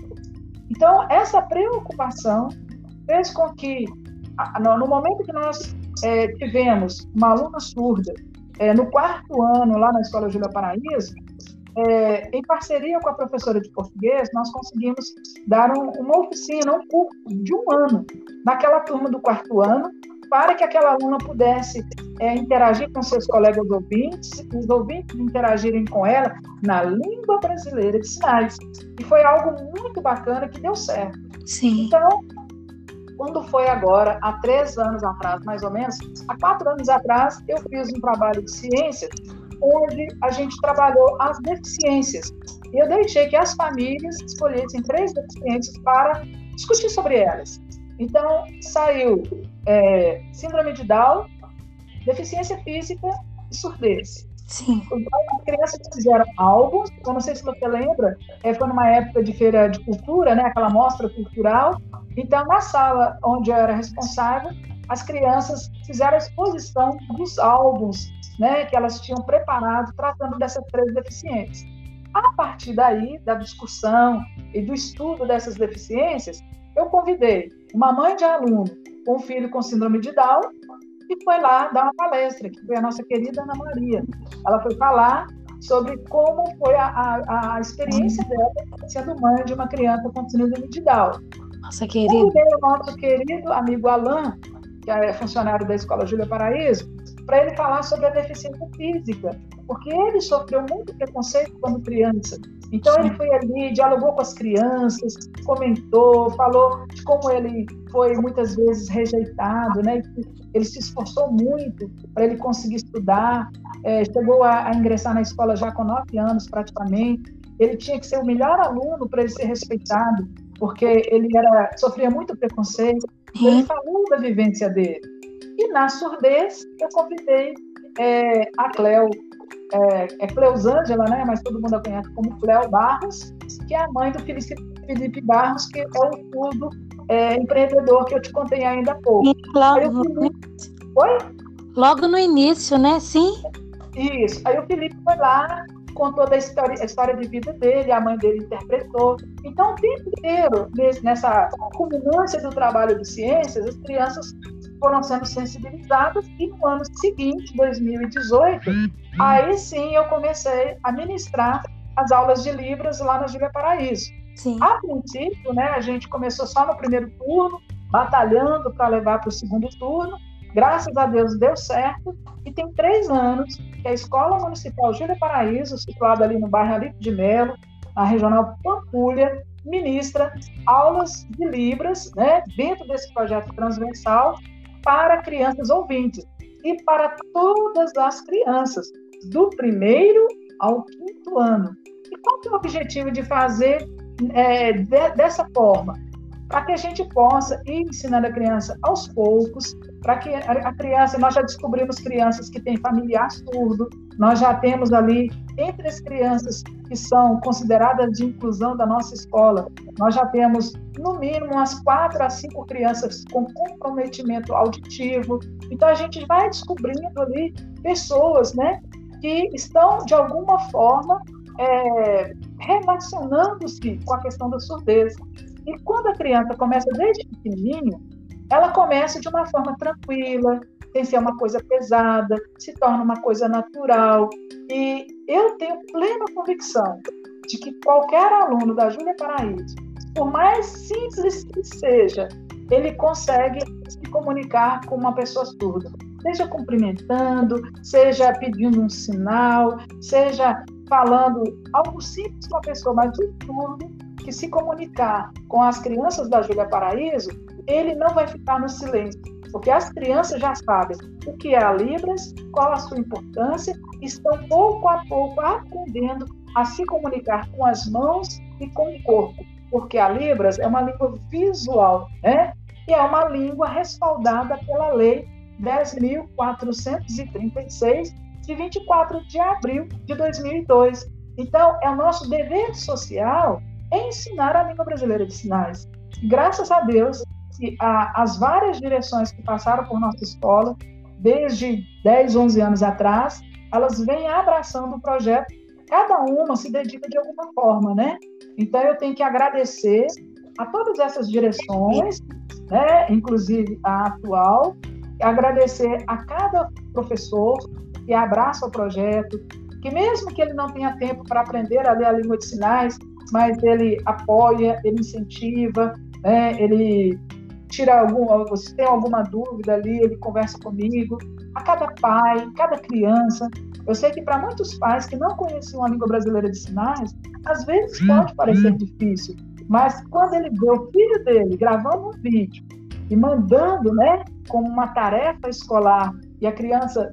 [SPEAKER 2] Então, essa preocupação fez com que, no momento que nós é, tivemos uma aluna surda é, no quarto ano lá na Escola Júlia Paraíso, é, em parceria com a professora de português, nós conseguimos dar um, uma oficina, um curso de um ano, naquela turma do quarto ano, para que aquela aluna pudesse é, interagir com seus colegas ouvintes, os ouvintes interagirem com ela na língua brasileira de sinais. E foi algo muito bacana que deu certo.
[SPEAKER 1] Sim.
[SPEAKER 2] Então, quando foi agora, há três anos atrás, mais ou menos, há quatro anos atrás, eu fiz um trabalho de ciência onde a gente trabalhou as deficiências. E eu deixei que as famílias escolhessem três deficiências para discutir sobre elas. Então, saiu é, síndrome de Down, deficiência física e surdez.
[SPEAKER 1] Sim.
[SPEAKER 2] As crianças fizeram algo, eu não sei se você lembra, é, foi numa época de feira de cultura, né, aquela mostra cultural. Então, na sala onde eu era responsável, as crianças fizeram a exposição dos álbuns né, que elas tinham preparado tratando dessas três deficiências. A partir daí, da discussão e do estudo dessas deficiências, eu convidei uma mãe de aluno com um filho com síndrome de Down e foi lá dar uma palestra, que foi a nossa querida Ana Maria. Ela foi falar sobre como foi a, a, a experiência dela sendo mãe de uma criança com síndrome de Down.
[SPEAKER 1] Nossa querida.
[SPEAKER 2] Convidei o nosso querido amigo Alain, que é funcionário da Escola Júlia Paraíso, para ele falar sobre a deficiência física, porque ele sofreu muito preconceito quando criança. Então ele foi ali, dialogou com as crianças, comentou, falou de como ele foi muitas vezes rejeitado, né? Ele se esforçou muito para ele conseguir estudar, é, chegou a, a ingressar na escola já com nove anos praticamente. Ele tinha que ser o melhor aluno para ele ser respeitado, porque ele era sofria muito preconceito. Ele falou da vivência dele. E na surdez, eu convidei é, a Cleo, é, é Cleusângela, né? mas todo mundo a conhece como Cleo Barros, que é a mãe do Felipe Barros, que é o surdo é, empreendedor que eu te contei ainda há pouco.
[SPEAKER 1] Logo, no... Felipe... Oi? Logo no início, né? Sim.
[SPEAKER 2] Isso. Aí o Felipe foi lá, contou da história, a história de vida dele, a mãe dele interpretou. Então, o tempo inteiro, nessa culminância do trabalho de ciências, as crianças foram sendo sensibilizadas e no ano seguinte, 2018, aí sim eu comecei a ministrar as aulas de Libras lá na Júlia Paraíso.
[SPEAKER 1] Sim.
[SPEAKER 2] A princípio, né, a gente começou só no primeiro turno, batalhando para levar para o segundo turno. Graças a Deus deu certo. E tem três anos que a Escola Municipal Júlia Paraíso, situada ali no bairro Alipe de Melo, na regional Pampulha, ministra aulas de Libras, né, dentro desse projeto transversal, para crianças ouvintes e para todas as crianças, do primeiro ao quinto ano. E qual é o objetivo de fazer é, de, dessa forma? Para que a gente possa ir ensinando a criança aos poucos, para que a criança, nós já descobrimos crianças que têm familiar surdo, nós já temos ali, entre as crianças que são consideradas de inclusão da nossa escola, nós já temos, no mínimo, umas quatro a cinco crianças com comprometimento auditivo. Então, a gente vai descobrindo ali pessoas, né, que estão, de alguma forma, é, relacionando-se com a questão da surdez. E quando a criança começa desde pequenininho, ela começa de uma forma tranquila, sem ser uma coisa pesada, se torna uma coisa natural. E eu tenho plena convicção de que qualquer aluno da Júlia Paraíso, por mais simples que seja, ele consegue se comunicar com uma pessoa surda. Seja cumprimentando, seja pedindo um sinal, seja falando algo simples com a pessoa, mas o surdo que se comunicar com as crianças da Júlia Paraíso, ele não vai ficar no silêncio, porque as crianças já sabem o que é a Libras, qual a sua importância, estão pouco a pouco aprendendo a se comunicar com as mãos e com o corpo, porque a Libras é uma língua visual, né? E é uma língua respaldada pela Lei 10.436, de 24 de abril de 2002. Então, é o nosso dever social ensinar a língua brasileira de sinais. Graças a Deus, as várias direções que passaram por nossa escola, desde 10, 11 anos atrás, elas vêm abraçando o projeto, cada uma se dedica de alguma forma, né? Então eu tenho que agradecer a todas essas direções né, inclusive a atual, agradecer a cada professor que abraça o projeto, que mesmo que ele não tenha tempo para aprender a ler a língua de sinais, mas ele apoia, ele incentiva, né, ele tira algum, se tem alguma dúvida ali, ele conversa comigo. A cada pai, cada criança. Eu sei que para muitos pais que não conheciam a língua brasileira de sinais, às vezes hum, pode parecer hum. difícil, mas quando ele vê o filho dele gravando um vídeo e mandando, né, como uma tarefa escolar, e a criança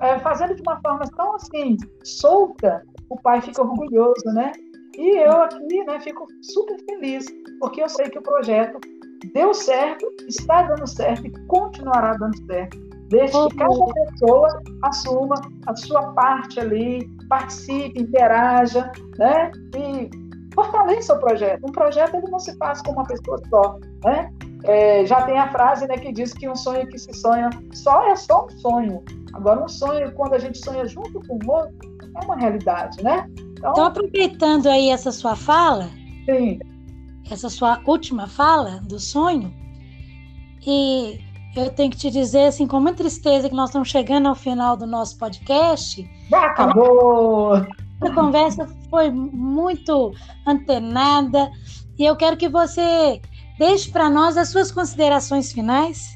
[SPEAKER 2] é, fazendo de uma forma tão assim solta, o pai fica orgulhoso, né? E eu aqui, né, fico super feliz, porque eu sei que o projeto deu certo, está dando certo e continuará dando certo. Desde que cada pessoa assuma a sua parte ali, participe, interaja, né? E fortaleça o projeto. Um projeto ele não se faz com uma pessoa só, né? É, já tem a frase né, que diz que um sonho que se sonha só é só um sonho. Agora, um sonho, quando a gente sonha junto com o outro, é uma realidade, né?
[SPEAKER 1] Então, então aproveitando aí essa sua fala,
[SPEAKER 2] sim
[SPEAKER 1] essa sua última fala do sonho. E eu tenho que te dizer, assim, com muita tristeza, que nós estamos chegando ao final do nosso podcast.
[SPEAKER 2] Acabou!
[SPEAKER 1] A conversa foi muito antenada e eu quero que você deixe para nós as suas considerações finais.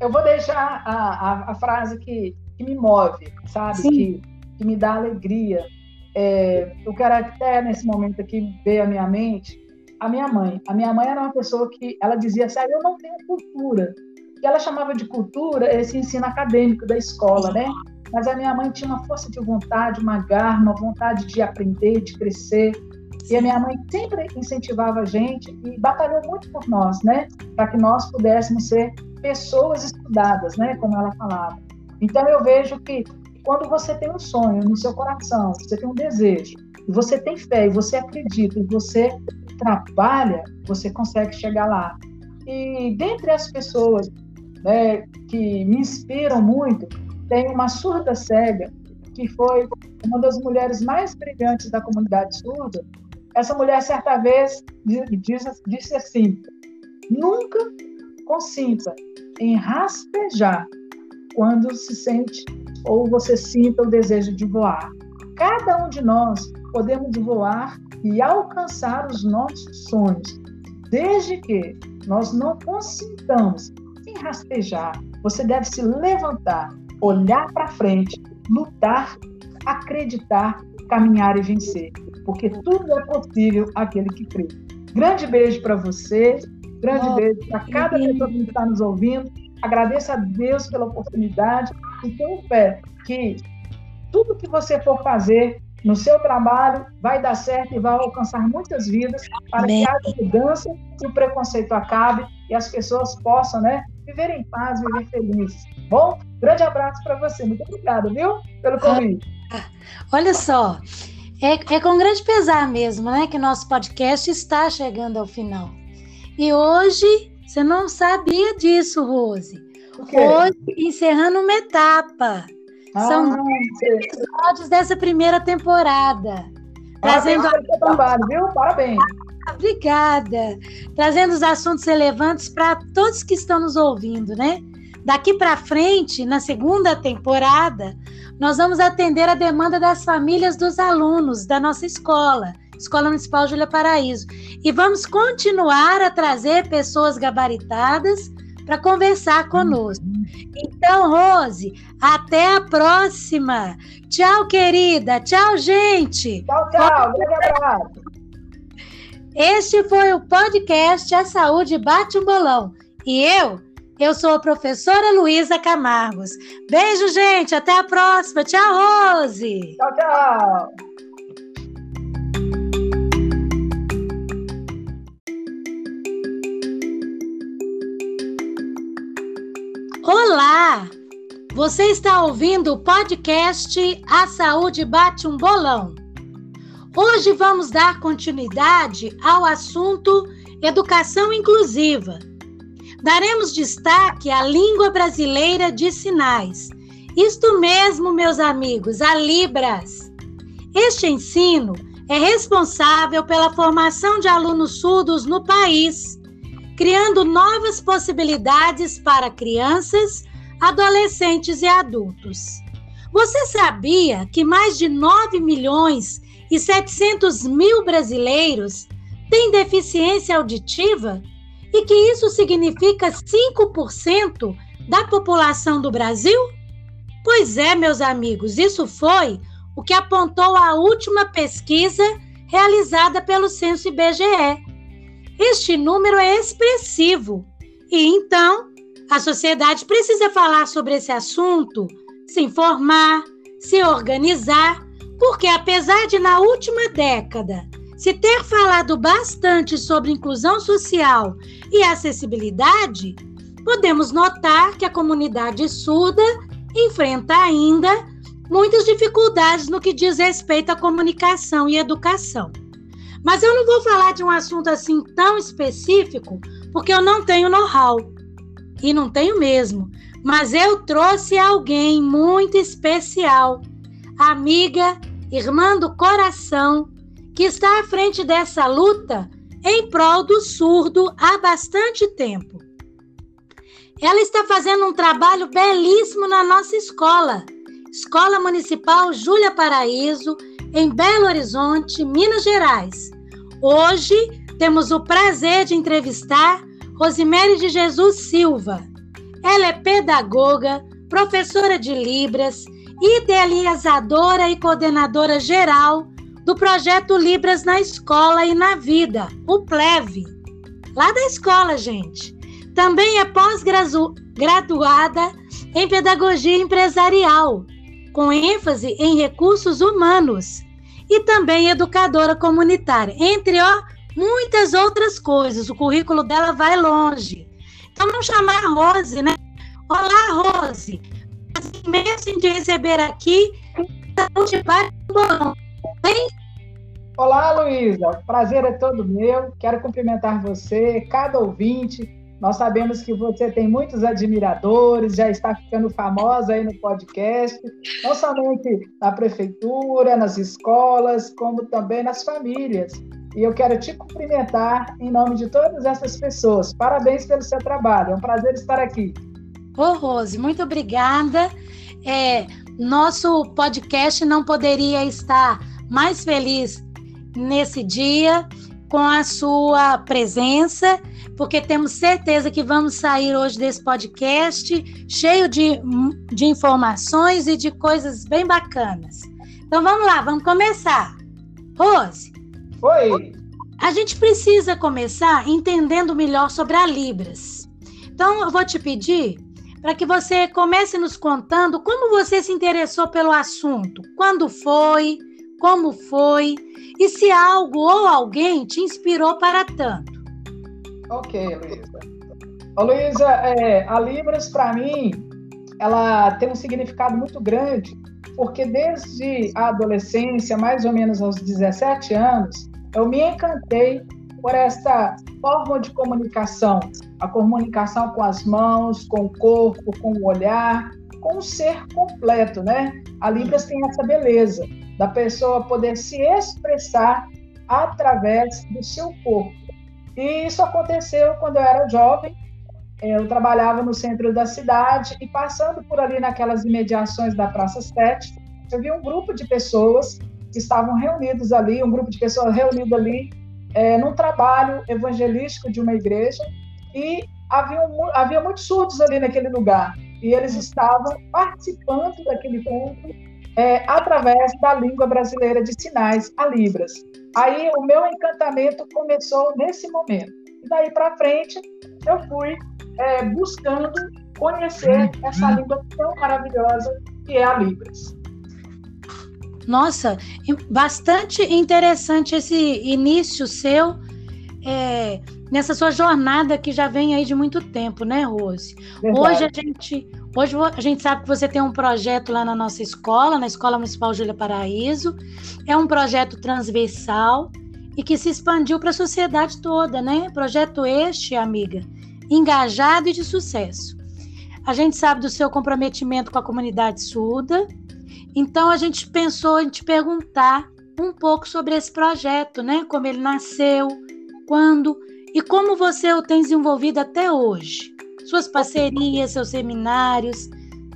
[SPEAKER 2] Eu vou deixar a, a, a frase que, que me move, sabe? Que, que me dá alegria. É, eu quero até nesse momento aqui ver a minha mente a minha mãe. A minha mãe era uma pessoa que ela dizia assim, ah, eu não tenho cultura. E ela chamava de cultura esse ensino acadêmico da escola, né? Mas a minha mãe tinha uma força de vontade, uma garra, uma vontade de aprender, de crescer. E a minha mãe sempre incentivava a gente e batalhou muito por nós, né? Para que nós pudéssemos ser pessoas estudadas, né? Como ela falava. Então eu vejo que quando você tem um sonho no seu coração, você tem um desejo, você tem fé, e você acredita, e você trabalha, você consegue chegar lá. E dentre as pessoas né, que me inspiram muito, tem uma surda cega, que foi uma das mulheres mais brilhantes da comunidade surda. Essa mulher, certa vez, disse, disse assim: nunca consinta em rastejar quando se sente ou você sinta o desejo de voar. Cada um de nós podemos voar e alcançar os nossos sonhos, desde que nós não consintamos em rastejar. Você deve se levantar, olhar para frente, lutar, acreditar, caminhar e vencer, porque tudo é possível aquele que crê. Grande beijo para você, grande oh, beijo para cada pessoa que está nos ouvindo. Agradeço a Deus pela oportunidade e tenho fé que tudo que você for fazer no seu trabalho vai dar certo e vai alcançar muitas vidas para Amém. que haja mudança e o preconceito acabe e as pessoas possam, né, viver em paz, viver felizes. Bom, grande abraço para você. Muito obrigada, viu, pelo convite.
[SPEAKER 1] Ah, olha só, é, é com grande pesar mesmo, né, que nosso podcast está chegando ao final. E hoje, você não sabia disso, Rose. Hoje, encerrando uma etapa. São ah, episódios dessa primeira temporada.
[SPEAKER 2] Parabéns trazendo trabalho, viu? Parabéns.
[SPEAKER 1] Obrigada. Trazendo os assuntos relevantes para todos que estão nos ouvindo, né? Daqui para frente, na segunda temporada, nós vamos atender a demanda das famílias dos alunos da nossa escola, Escola Municipal Júlia Paraíso. E vamos continuar a trazer pessoas gabaritadas para conversar conosco. Então, Rose, até a próxima. Tchau, querida. Tchau, gente.
[SPEAKER 2] Tchau, tchau. Grande abraço.
[SPEAKER 1] Este foi o podcast A Saúde Bate um Bolão. E eu, eu sou a professora Luísa Camargos. Beijo, gente. Até a próxima. Tchau, Rose.
[SPEAKER 2] Tchau, tchau.
[SPEAKER 1] Olá! Você está ouvindo o podcast A Saúde Bate um Bolão. Hoje vamos dar continuidade ao assunto Educação Inclusiva. Daremos destaque à língua brasileira de sinais. Isto mesmo, meus amigos, a Libras. Este ensino é responsável pela formação de alunos surdos no país criando novas possibilidades para crianças, adolescentes e adultos. Você sabia que mais de 9 milhões e 700 mil brasileiros têm deficiência auditiva e que isso significa 5% da população do Brasil? Pois é, meus amigos, isso foi o que apontou a última pesquisa realizada pelo Censo IBGE. Este número é expressivo e então a sociedade precisa falar sobre esse assunto, se informar, se organizar, porque apesar de na última década se ter falado bastante sobre inclusão social e acessibilidade, podemos notar que a comunidade surda enfrenta ainda muitas dificuldades no que diz respeito à comunicação e educação. Mas eu não vou falar de um assunto assim tão específico, porque eu não tenho know-how. E não tenho mesmo. Mas eu trouxe alguém muito especial, amiga, irmã do coração, que está à frente dessa luta em prol do surdo há bastante tempo. Ela está fazendo um trabalho belíssimo na nossa escola, Escola Municipal Júlia Paraíso, em Belo Horizonte, Minas Gerais. Hoje temos o prazer de entrevistar Rosemary de Jesus Silva. Ela é pedagoga, professora de Libras, idealizadora e coordenadora geral do projeto Libras na Escola e na Vida, o PLEV. Lá da escola, gente. Também é pós-graduada em Pedagogia Empresarial, com ênfase em recursos humanos, e também educadora comunitária, entre ó, muitas outras coisas. O currículo dela vai longe. Então vamos chamar a Rose, né? Olá, Rose. Imenso em te receber aqui.
[SPEAKER 2] Bem? Olá, Luísa. Prazer é todo meu. Quero cumprimentar você, cada ouvinte nós sabemos que você tem muitos admiradores, já está ficando famosa aí no podcast, não somente na prefeitura, nas escolas, como também nas famílias. E eu quero te cumprimentar em nome de todas essas pessoas. Parabéns pelo seu trabalho, é um prazer estar aqui.
[SPEAKER 1] Ô, Rose, muito obrigada. É, nosso podcast não poderia estar mais feliz nesse dia com a sua presença porque temos certeza que vamos sair hoje desse podcast cheio de, de informações e de coisas bem bacanas. Então vamos lá, vamos começar. Rose.
[SPEAKER 2] Oi.
[SPEAKER 1] A gente precisa começar entendendo melhor sobre a Libras. Então eu vou te pedir para que você comece nos contando como você se interessou pelo assunto, quando foi, como foi e se algo ou alguém te inspirou para tanto.
[SPEAKER 2] Ok, Luísa. Luísa, é, a Libras, para mim, ela tem um significado muito grande, porque desde a adolescência, mais ou menos aos 17 anos, eu me encantei por essa forma de comunicação, a comunicação com as mãos, com o corpo, com o olhar, com o ser completo, né? A Libras tem essa beleza da pessoa poder se expressar através do seu corpo. E isso aconteceu quando eu era jovem. Eu trabalhava no centro da cidade e passando por ali naquelas imediações da Praça 7, eu vi um grupo de pessoas que estavam reunidos ali, um grupo de pessoas reunido ali é, num trabalho evangelístico de uma igreja e havia, havia muitos surdos ali naquele lugar e eles estavam participando daquele encontro é, através da língua brasileira de sinais, a Libras. Aí o meu encantamento começou nesse momento. E daí para frente eu fui é, buscando conhecer essa língua tão maravilhosa que é a Libras.
[SPEAKER 1] Nossa, bastante interessante esse início seu é, nessa sua jornada que já vem aí de muito tempo, né, Rose? Verdade. Hoje a gente Hoje a gente sabe que você tem um projeto lá na nossa escola, na Escola Municipal Júlia Paraíso. É um projeto transversal e que se expandiu para a sociedade toda, né? Projeto este, amiga, engajado e de sucesso. A gente sabe do seu comprometimento com a comunidade surda, então a gente pensou em te perguntar um pouco sobre esse projeto, né? Como ele nasceu, quando e como você o tem desenvolvido até hoje? Suas parcerias, seus seminários,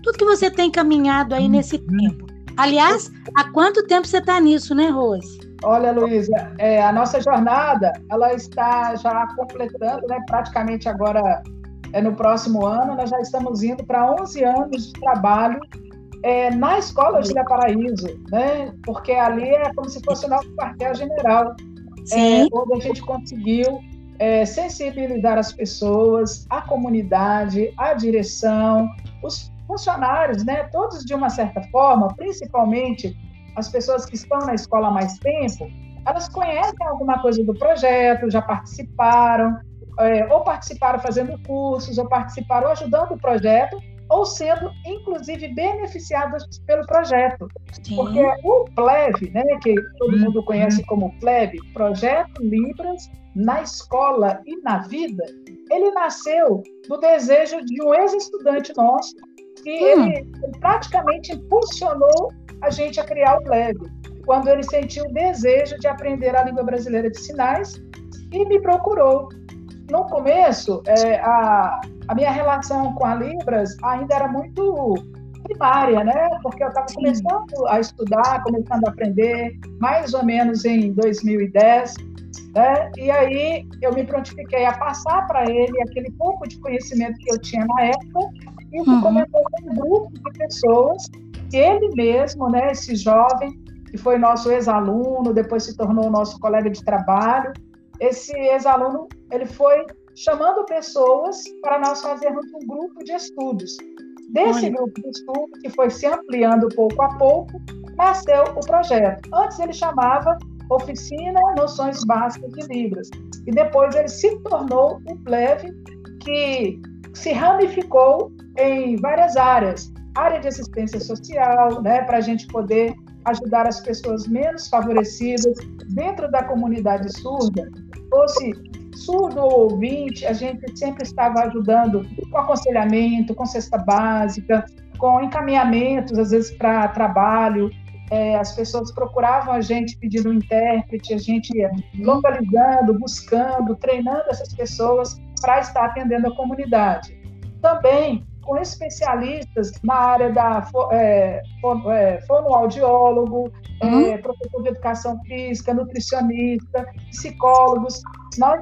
[SPEAKER 1] tudo que você tem caminhado aí nesse uhum. tempo. Aliás, há quanto tempo você está nisso, né, Rose?
[SPEAKER 2] Olha, Luísa, é, a nossa jornada ela está já completando, né, praticamente agora é, no próximo ano, nós já estamos indo para 11 anos de trabalho é, na escola de Paraíso, né? Porque ali é como se fosse o nosso quartel-general, é, onde a gente conseguiu é, sensibilizar as pessoas, a comunidade, a direção, os funcionários, né? Todos de uma certa forma, principalmente as pessoas que estão na escola há mais tempo, elas conhecem alguma coisa do projeto, já participaram, é, ou participaram fazendo cursos, ou participaram ajudando o projeto, ou sendo, inclusive, beneficiadas pelo projeto. Sim. Porque o PLEV, né, que todo uhum. mundo conhece como PLEV, Projeto Libras na Escola e na Vida, ele nasceu do desejo de um ex-estudante nosso, que hum. ele, ele praticamente impulsionou a gente a criar o PLEV, quando ele sentiu o desejo de aprender a língua brasileira de sinais e me procurou no começo, é, a, a minha relação com a Libras ainda era muito primária, né? Porque eu estava começando a estudar, começando a aprender, mais ou menos em 2010, né? E aí eu me prontifiquei a passar para ele aquele pouco de conhecimento que eu tinha na época e uhum. comentou com um grupo de pessoas que ele mesmo, né? Esse jovem que foi nosso ex-aluno, depois se tornou nosso colega de trabalho, esse ex-aluno ele foi chamando pessoas para nós fazermos um grupo de estudos. Desse Olha. grupo de estudo, que foi se ampliando pouco a pouco, nasceu o projeto. Antes ele chamava Oficina Noções Básicas de Libras. E depois ele se tornou o PLEV, que se ramificou em várias áreas. Área de assistência social, né, para a gente poder ajudar as pessoas menos favorecidas dentro da comunidade surda, fosse surdo ou ouvinte, a gente sempre estava ajudando com aconselhamento, com cesta básica, com encaminhamentos, às vezes para trabalho. É, as pessoas procuravam a gente pedindo um intérprete, a gente ia localizando, buscando, treinando essas pessoas para estar atendendo a comunidade. Também com especialistas na área da é, é, fonoaudiólogo, uhum. é, professor de educação física, nutricionista, psicólogos. Nós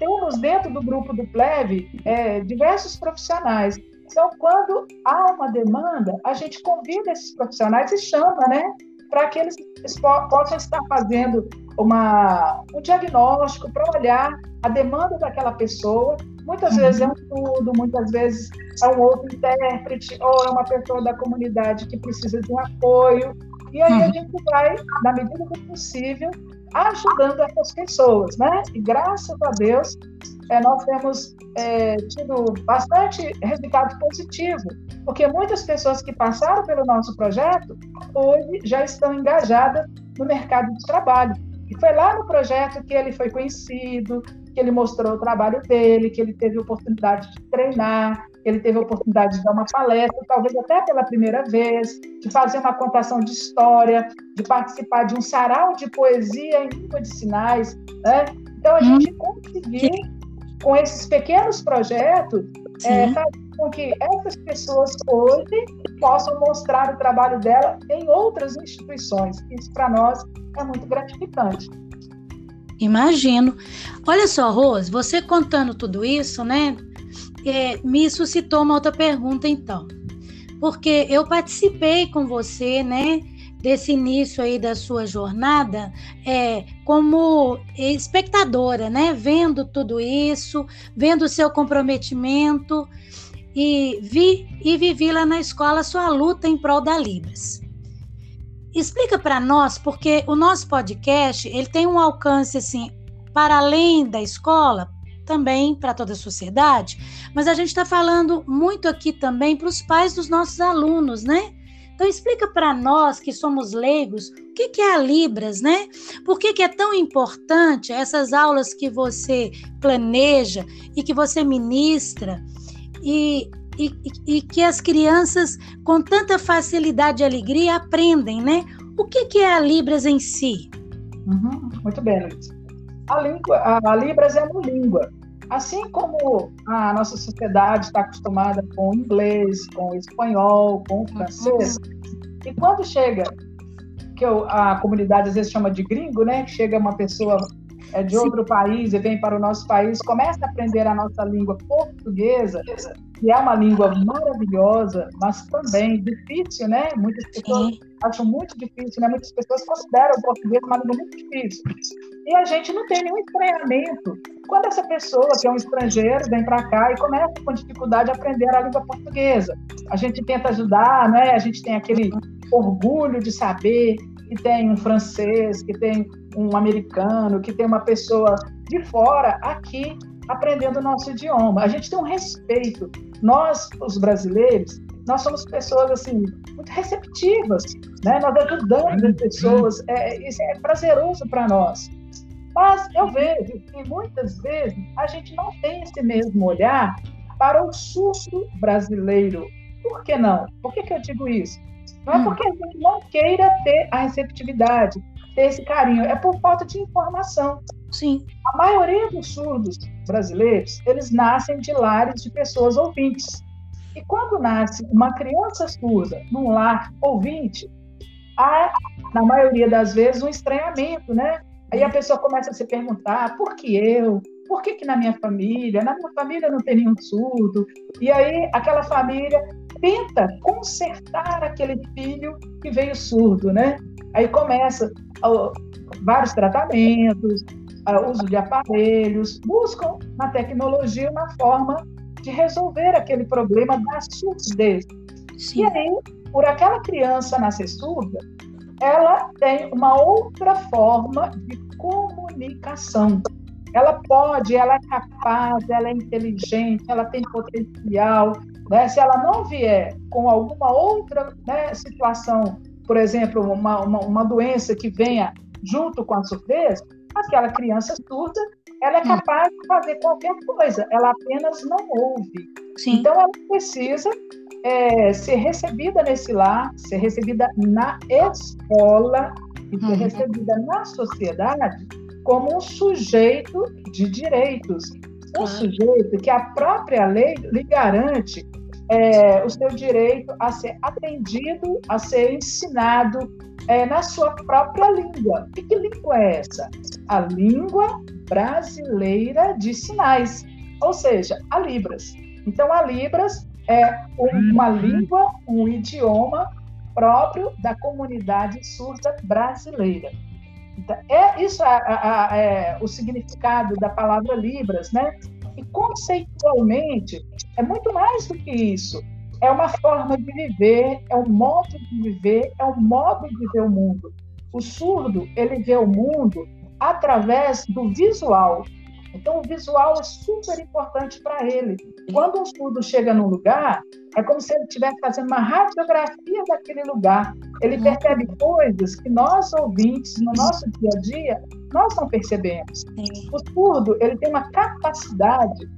[SPEAKER 2] temos dentro do grupo do PLEV é, diversos profissionais. Então, quando há uma demanda, a gente convida esses profissionais e chama, né? Para que eles possam estar fazendo uma, um diagnóstico, para olhar a demanda daquela pessoa Muitas uhum. vezes é um tudo, muitas vezes é um outro intérprete, ou é uma pessoa da comunidade que precisa de um apoio. E aí uhum. a gente vai, na medida do possível, ajudando essas pessoas, né? E graças a Deus, é, nós temos é, tido bastante resultado positivo, porque muitas pessoas que passaram pelo nosso projeto hoje já estão engajadas no mercado de trabalho. E foi lá no projeto que ele foi conhecido, que ele mostrou o trabalho dele, que ele teve oportunidade de treinar, que ele teve a oportunidade de dar uma palestra, talvez até pela primeira vez, de fazer uma contação de história, de participar de um sarau de poesia em língua de sinais. Né? Então, a gente hum. conseguir, com esses pequenos projetos, é, fazer com que essas pessoas hoje possam mostrar o trabalho dela em outras instituições. Isso, para nós, é muito gratificante.
[SPEAKER 1] Imagino. Olha só, Rose, você contando tudo isso, né? É, me suscitou uma outra pergunta, então. Porque eu participei com você, né? Desse início aí da sua jornada, é, como espectadora, né? Vendo tudo isso, vendo o seu comprometimento e vi e vivi lá na escola sua luta em prol da Libras. Explica para nós, porque o nosso podcast ele tem um alcance assim para além da escola, também para toda a sociedade, mas a gente está falando muito aqui também para os pais dos nossos alunos, né? Então explica para nós que somos leigos o que, que é a Libras, né? Por que, que é tão importante essas aulas que você planeja e que você ministra e e, e, que as crianças, com tanta facilidade e alegria, aprendem, né? O que, que é a Libras em si?
[SPEAKER 2] Uhum, muito bem, Luiz. a, língua, a, Libras é uma língua. Assim como a nossa sociedade está acostumada com o inglês, com o espanhol, com o francês, e quando chega, que a comunidade às vezes chama de gringo, né? Chega uma pessoa é, de outro país e vem para o nosso país, começa a aprender a nossa língua portuguesa, que é uma língua maravilhosa, mas também difícil, né? Muitas pessoas Sim. acham muito difícil, né? Muitas pessoas consideram o português uma língua muito difícil. E a gente não tem nenhum estranhamento quando essa pessoa, que é um estrangeiro, vem para cá e começa com dificuldade a aprender a língua portuguesa. A gente tenta ajudar, né? A gente tem aquele orgulho de saber que tem um francês, que tem um americano, que tem uma pessoa de fora aqui aprendendo o nosso idioma. A gente tem um respeito. Nós, os brasileiros, nós somos pessoas assim muito receptivas, né? Nós ajudamos as pessoas. É, isso é prazeroso para nós. Mas eu vejo que muitas vezes a gente não tem esse mesmo olhar para o surdo brasileiro. Por que não? Por que, que eu digo isso? Não é hum. porque a gente não queira ter a receptividade, ter esse carinho, é por falta de informação.
[SPEAKER 1] Sim.
[SPEAKER 2] A maioria dos surdos brasileiros, eles nascem de lares de pessoas ouvintes. E quando nasce uma criança surda num lar ouvinte, há, na maioria das vezes, um estranhamento, né? Aí a pessoa começa a se perguntar, por que eu? Por que, que na minha família? Na minha família não tem nenhum surdo. E aí aquela família tenta consertar aquele filho que veio surdo, né? Aí começa ó, vários tratamentos, ó, uso de aparelhos, buscam na tecnologia uma forma de resolver aquele problema da surdez. Sim. E aí, por aquela criança nascer surda, ela tem uma outra forma de comunicação. Ela pode, ela é capaz, ela é inteligente, ela tem potencial, né? Se ela não vier com alguma outra né, situação, por exemplo, uma, uma, uma, doença que venha junto com a surdez, aquela criança surda, ela é hum. capaz de fazer qualquer coisa, ela apenas não ouve. Sim. Então, ela precisa é, ser recebida nesse lar, ser recebida na escola e ser uhum. recebida na sociedade como um sujeito de direitos. Um sujeito que a própria lei lhe garante é, o seu direito a ser atendido, a ser ensinado é, na sua própria língua. E que língua é essa? A língua brasileira de sinais, ou seja, a Libras. Então, a Libras é uma uhum. língua, um idioma próprio da comunidade surda brasileira. Então, é isso é, é, é, o significado da palavra Libras, né? E conceitualmente, é muito mais do que isso. É uma forma de viver, é um modo de viver, é um modo de ver o mundo. O surdo, ele vê o mundo através do visual. Então, o visual é super importante para ele. Quando um surdo chega num lugar, é como se ele estivesse fazendo uma radiografia daquele lugar. Ele uhum. percebe coisas que nós, ouvintes, no nosso dia a dia, nós não percebemos. O surdo, ele tem uma capacidade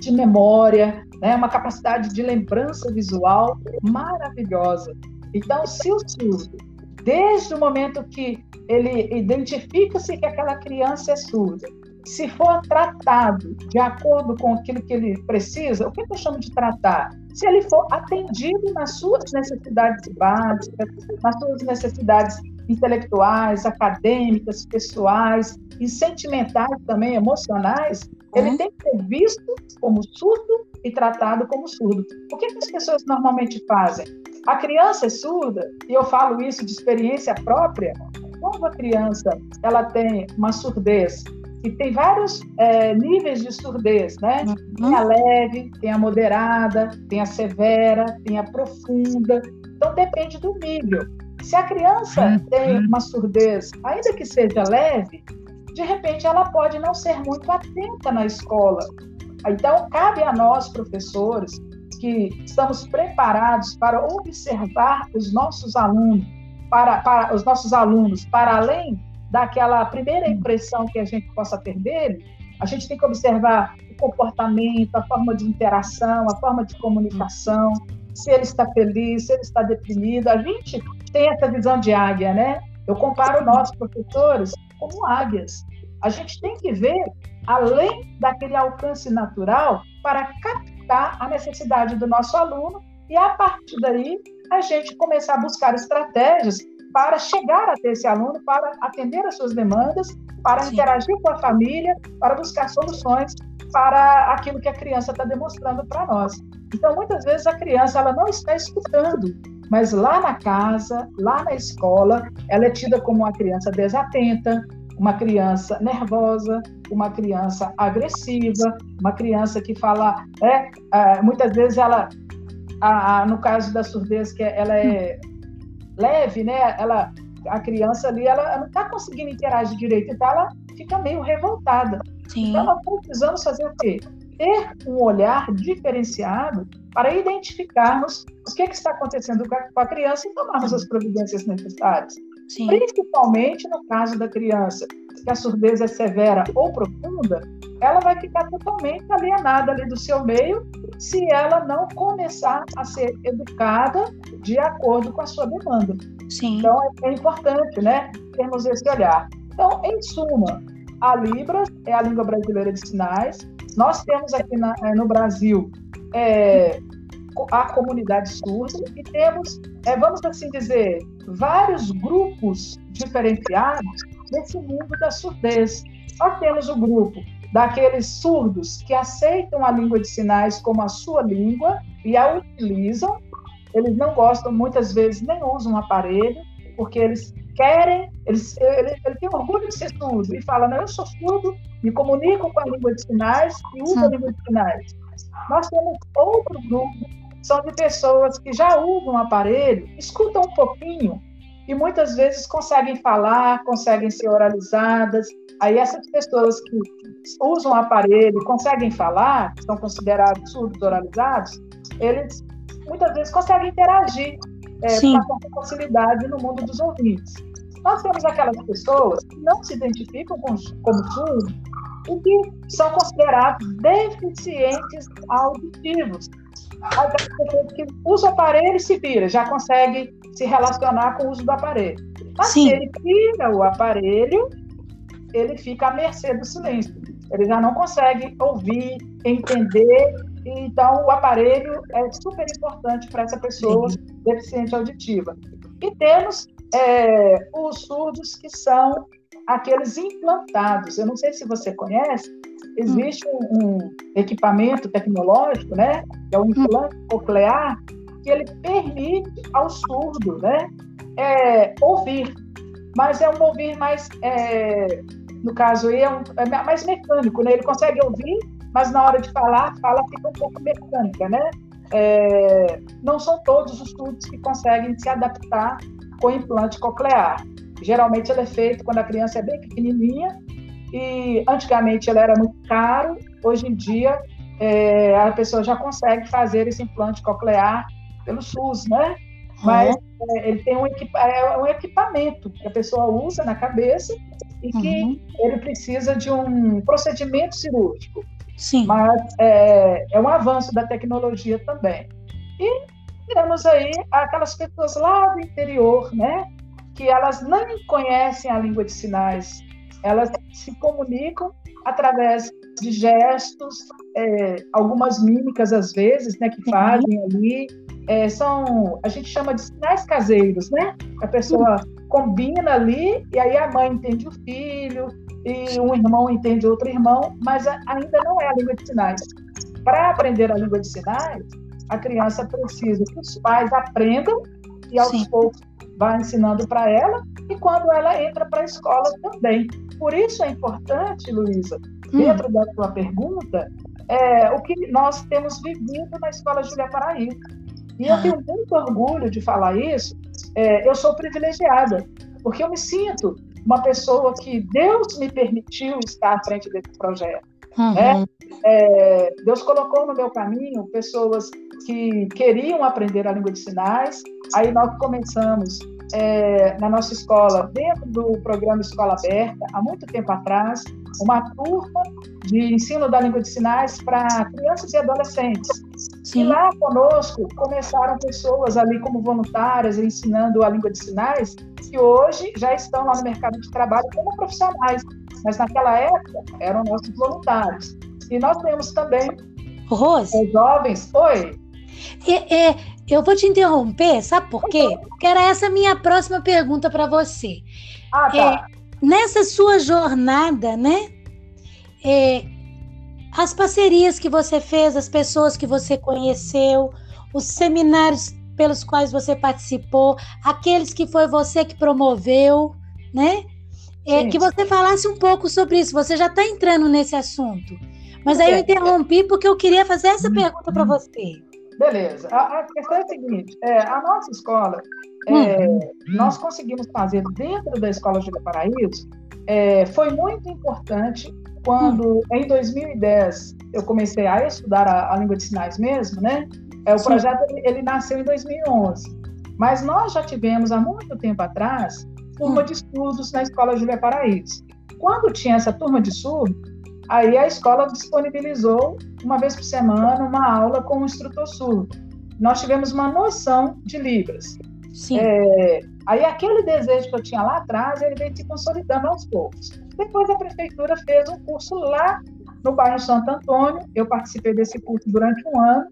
[SPEAKER 2] de memória, né, uma capacidade de lembrança visual maravilhosa. Então, se o surdo, desde o momento que ele identifica-se que aquela criança é surda, se for tratado de acordo com aquilo que ele precisa, o que eu chamo de tratar? Se ele for atendido nas suas necessidades básicas, nas suas necessidades intelectuais, acadêmicas, pessoais e sentimentais também, emocionais, ele uhum. tem que ser visto como surdo e tratado como surdo. O que, que as pessoas normalmente fazem? A criança é surda, e eu falo isso de experiência própria, quando a criança ela tem uma surdez e tem vários é, níveis de surdez, né? Uhum. Tem a leve, tem a moderada, tem a severa, tem a profunda. Então depende do nível. Se a criança uhum. tem uma surdez, ainda que seja leve, de repente ela pode não ser muito atenta na escola. Então cabe a nós professores que estamos preparados para observar os nossos alunos, para, para os nossos alunos, para além daquela primeira impressão que a gente possa ter dele, a gente tem que observar o comportamento, a forma de interação, a forma de comunicação, se ele está feliz, se ele está deprimido. A gente tem essa visão de águia, né? Eu comparo nossos professores como águias. A gente tem que ver além daquele alcance natural para captar a necessidade do nosso aluno e, a partir daí, a gente começar a buscar estratégias para chegar até esse aluno, para atender as suas demandas, para Sim. interagir com a família, para buscar soluções para aquilo que a criança está demonstrando para nós. Então, muitas vezes a criança ela não está escutando, mas lá na casa, lá na escola, ela é tida como uma criança desatenta, uma criança nervosa, uma criança agressiva, uma criança que fala, é, é muitas vezes ela, a, a, no caso da surdez, que ela é leve, né? Ela, a criança ali, ela, ela não está conseguindo interagir direito, então ela fica meio revoltada. Sim. Então, nós precisamos fazer o quê? Ter um olhar diferenciado para identificarmos o que, é que está acontecendo com a criança e tomarmos as providências necessárias. Sim. Principalmente no caso da criança, que a surdez é severa ou profunda, ela vai ficar totalmente alienada ali do seu meio se ela não começar a ser educada de acordo com a sua demanda. Sim. Então é, é importante, né, termos esse olhar. Então, em suma, a Libras é a língua brasileira de sinais. Nós temos aqui na, eh, no Brasil é, a comunidade surda e temos, é, vamos assim dizer, vários grupos diferenciados nesse mundo da surdez. Nós temos o grupo daqueles surdos que aceitam a língua de sinais como a sua língua e a utilizam. Eles não gostam, muitas vezes, nem usam um aparelho, porque eles querem, eles, ele, ele tem orgulho de ser surdo e fala, não, eu sou surdo, me comunico com a língua de sinais e uso a língua de sinais. Nós temos outro grupo, são de pessoas que já usam um aparelho, escutam um pouquinho e muitas vezes conseguem falar, conseguem ser oralizadas. Aí essas pessoas que usam o aparelho, conseguem falar, são considerados surdos oralizados, eles muitas vezes conseguem interagir é, com facilidade no mundo dos ouvintes. Nós temos aquelas pessoas que não se identificam com, como surdos e que são considerados deficientes auditivos. Pessoas que usam o aparelho e se vira, já consegue se relacionar com o uso do aparelho. Mas Sim. se ele tira o aparelho, ele fica à mercê do silêncio. Ele já não consegue ouvir, entender. Então, o aparelho é super importante para essa pessoa Sim. deficiente auditiva. E temos é, os surdos que são aqueles implantados. Eu não sei se você conhece, existe um, um equipamento tecnológico, né, que é o implante coclear, que ele permite ao surdo, né, é, ouvir, mas é um ouvir mais, é, no caso aí, é, um, é mais mecânico, né, ele consegue ouvir, mas na hora de falar, fala fica um pouco mecânica, né, é, não são todos os surdos que conseguem se adaptar com implante coclear. Geralmente ele é feito quando a criança é bem pequenininha e antigamente ele era muito caro, hoje em dia é, a pessoa já consegue fazer esse implante coclear pelo SUS, né? Mas uhum. é, ele tem um, é um, equipamento que a pessoa usa na cabeça e que uhum. ele precisa de um procedimento cirúrgico. Sim. Mas é, é um avanço da tecnologia também. E temos aí aquelas pessoas lá do interior, né? Que elas não conhecem a língua de sinais, elas se comunicam através de gestos, é, algumas mímicas às vezes, né, que fazem ali, é, são, a gente chama de sinais caseiros, né? A pessoa combina ali e aí a mãe entende o filho e um irmão entende outro irmão, mas ainda não é a língua de sinais. Para aprender a língua de sinais, a criança precisa que os pais aprendam e aos Sim. poucos vá ensinando para ela e quando ela entra para a escola também. Por isso é importante, Luísa, hum. dentro da sua pergunta, é, o que nós temos vivido na Escola Júlia Paraíba. E eu tenho muito orgulho de falar isso. É, eu sou privilegiada, porque eu me sinto uma pessoa que Deus me permitiu estar à frente desse projeto. Uhum. Né? É, Deus colocou no meu caminho pessoas que queriam aprender a língua de sinais. Aí nós começamos é, na nossa escola, dentro do programa Escola Aberta, há muito tempo atrás, uma turma de ensino da língua de sinais para crianças e adolescentes. Sim. E lá conosco começaram pessoas ali como voluntárias ensinando a língua de sinais, que hoje já estão lá no mercado de trabalho como profissionais. mas naquela época eram nossos voluntários. E nós temos também
[SPEAKER 1] Rose.
[SPEAKER 2] os jovens. Oi.
[SPEAKER 1] É, é, eu vou te interromper, sabe por quê? Porque era essa a minha próxima pergunta para você.
[SPEAKER 2] Ah, tá.
[SPEAKER 1] É, nessa sua jornada, né? É, as parcerias que você fez, as pessoas que você conheceu, os seminários pelos quais você participou, aqueles que foi você que promoveu, né? É, que você falasse um pouco sobre isso. Você já está entrando nesse assunto. Mas aí eu interrompi porque eu queria fazer essa pergunta para você.
[SPEAKER 2] Beleza. A, a, questão é a seguinte: é, a nossa escola, é, uhum. nós conseguimos fazer dentro da Escola Júlia Paraíso, é, foi muito importante quando, uhum. em 2010, eu comecei a estudar a, a língua de sinais mesmo, né? É, o Sim. projeto ele, ele, nasceu em 2011, mas nós já tivemos há muito tempo atrás turma hum. de estudos na Escola Júlia Paraíso. Quando tinha essa turma de surdo, aí a escola disponibilizou uma vez por semana uma aula com um instrutor surdo. Nós tivemos uma noção de libras.
[SPEAKER 1] Sim.
[SPEAKER 2] É, aí aquele desejo que eu tinha lá atrás, ele vem se consolidando aos poucos. Depois a prefeitura fez um curso lá no bairro Santo Antônio. Eu participei desse curso durante um ano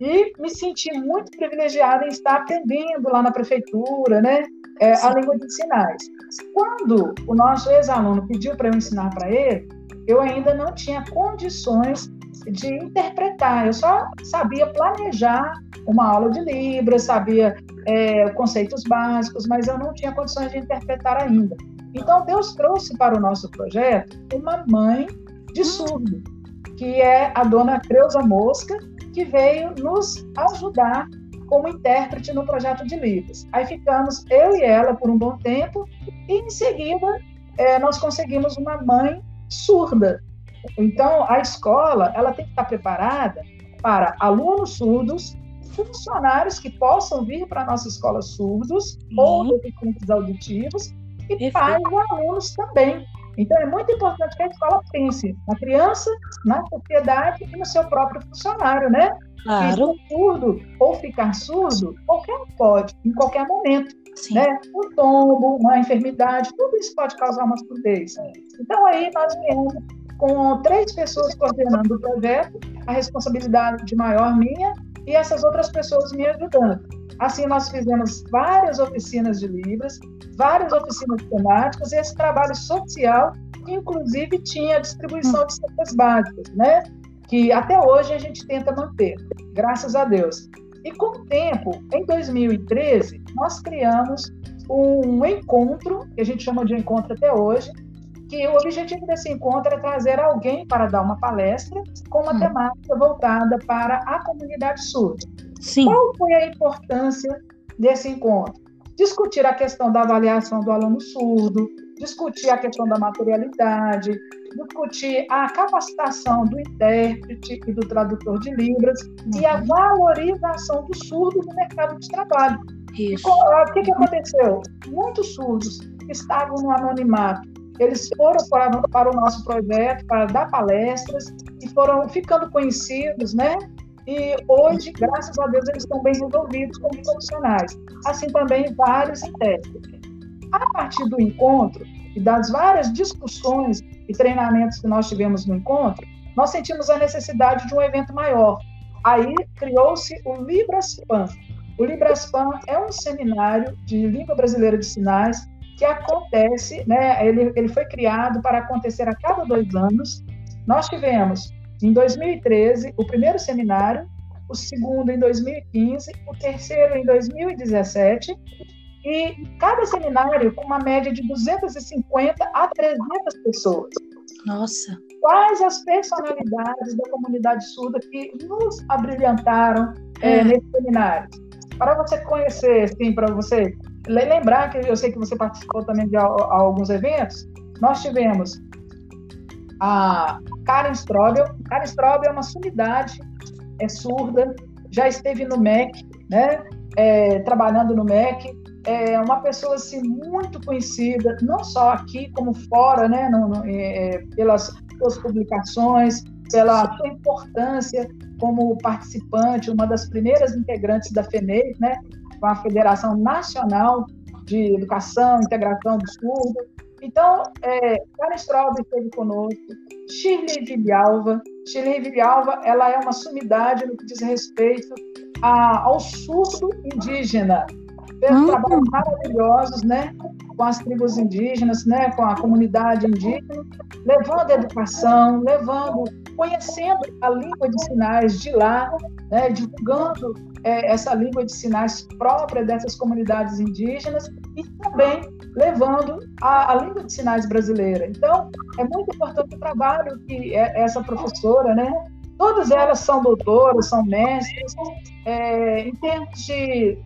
[SPEAKER 2] e me senti muito privilegiada em estar aprendendo lá na prefeitura, né? É, a língua de sinais. Quando o nosso ex-aluno pediu para eu ensinar para ele, eu ainda não tinha condições de interpretar. Eu só sabia planejar uma aula de Libras, sabia é, conceitos básicos, mas eu não tinha condições de interpretar ainda. Então, Deus trouxe para o nosso projeto uma mãe de surdo, que é a dona Creuza Mosca, que veio nos ajudar como intérprete no projeto de livros. Aí ficamos eu e ela por um bom tempo e em seguida é, nós conseguimos uma mãe surda. Então a escola ela tem que estar preparada para alunos surdos, funcionários que possam vir para a nossa escola surdos uhum. ou deficientes auditivos e Perfeito. pais e alunos também. Então, é muito importante que a escola pense na criança, na sociedade e no seu próprio funcionário, né?
[SPEAKER 1] Claro.
[SPEAKER 2] Ficar surdo ou ficar surdo, qualquer um pode, em qualquer momento. Sim. Né? Um tombo, uma enfermidade, tudo isso pode causar uma surdez. Então, aí nós viemos com três pessoas coordenando o projeto, a responsabilidade de maior minha e essas outras pessoas me ajudando. Assim, nós fizemos várias oficinas de Libras, várias oficinas temáticas, e esse trabalho social, inclusive, tinha distribuição de cestas básicas, né? Que até hoje a gente tenta manter, graças a Deus. E com o tempo, em 2013, nós criamos um encontro, que a gente chama de encontro até hoje, que o objetivo desse encontro é trazer alguém para dar uma palestra com uma hum. temática voltada para a comunidade surda.
[SPEAKER 1] Sim.
[SPEAKER 2] Qual foi a importância desse encontro? Discutir a questão da avaliação do aluno surdo, discutir a questão da materialidade, discutir a capacitação do intérprete e do tradutor de Libras uhum. e a uhum. valorização do surdo no mercado de trabalho.
[SPEAKER 1] Isso.
[SPEAKER 2] O que, que aconteceu? Muitos surdos estavam no anonimato eles foram para, para o nosso projeto para dar palestras e foram ficando conhecidos, né? E hoje, graças a Deus, eles estão bem resolvidos como profissionais. Assim também vários intérpretes. A partir do encontro e das várias discussões e treinamentos que nós tivemos no encontro, nós sentimos a necessidade de um evento maior. Aí criou-se o Libraspan. O Libraspan é um seminário de língua brasileira de sinais que acontece, né? Ele, ele foi criado para acontecer a cada dois anos. Nós tivemos, em 2013, o primeiro seminário, o segundo em 2015, o terceiro em 2017, e cada seminário com uma média de 250 a 300 pessoas.
[SPEAKER 1] Nossa!
[SPEAKER 2] Quais as personalidades da comunidade surda que nos abrilhantaram é. É, nesse seminário? Para você conhecer, sim, para você lembrar que eu sei que você participou também de alguns eventos, nós tivemos a Karen Strobel. Karen Strobel é uma sumidade, é surda, já esteve no MEC, né? É, trabalhando no MEC, é uma pessoa assim muito conhecida, não só aqui como fora, né? No, no, é, pelas suas publicações, pela sua importância como participante, uma das primeiras integrantes da FENEI, né? a Federação Nacional de Educação Integração do Surdo. Então, é, Karen Straub esteve conosco, Shirley Vilhalva. Shirley Vilhalva, ela é uma sumidade no que diz respeito a, ao surdo indígena. Fez uhum. trabalhos maravilhosos, né? Com as tribos indígenas, né? Com a comunidade indígena, levando educação, levando, conhecendo a língua de sinais de lá, né? Divulgando é, essa língua de sinais própria dessas comunidades indígenas e também levando a, a, língua de sinais brasileira. Então, é muito importante o trabalho que é, essa professora, né? Todas elas são doutoras, são mestres. É, em termos de,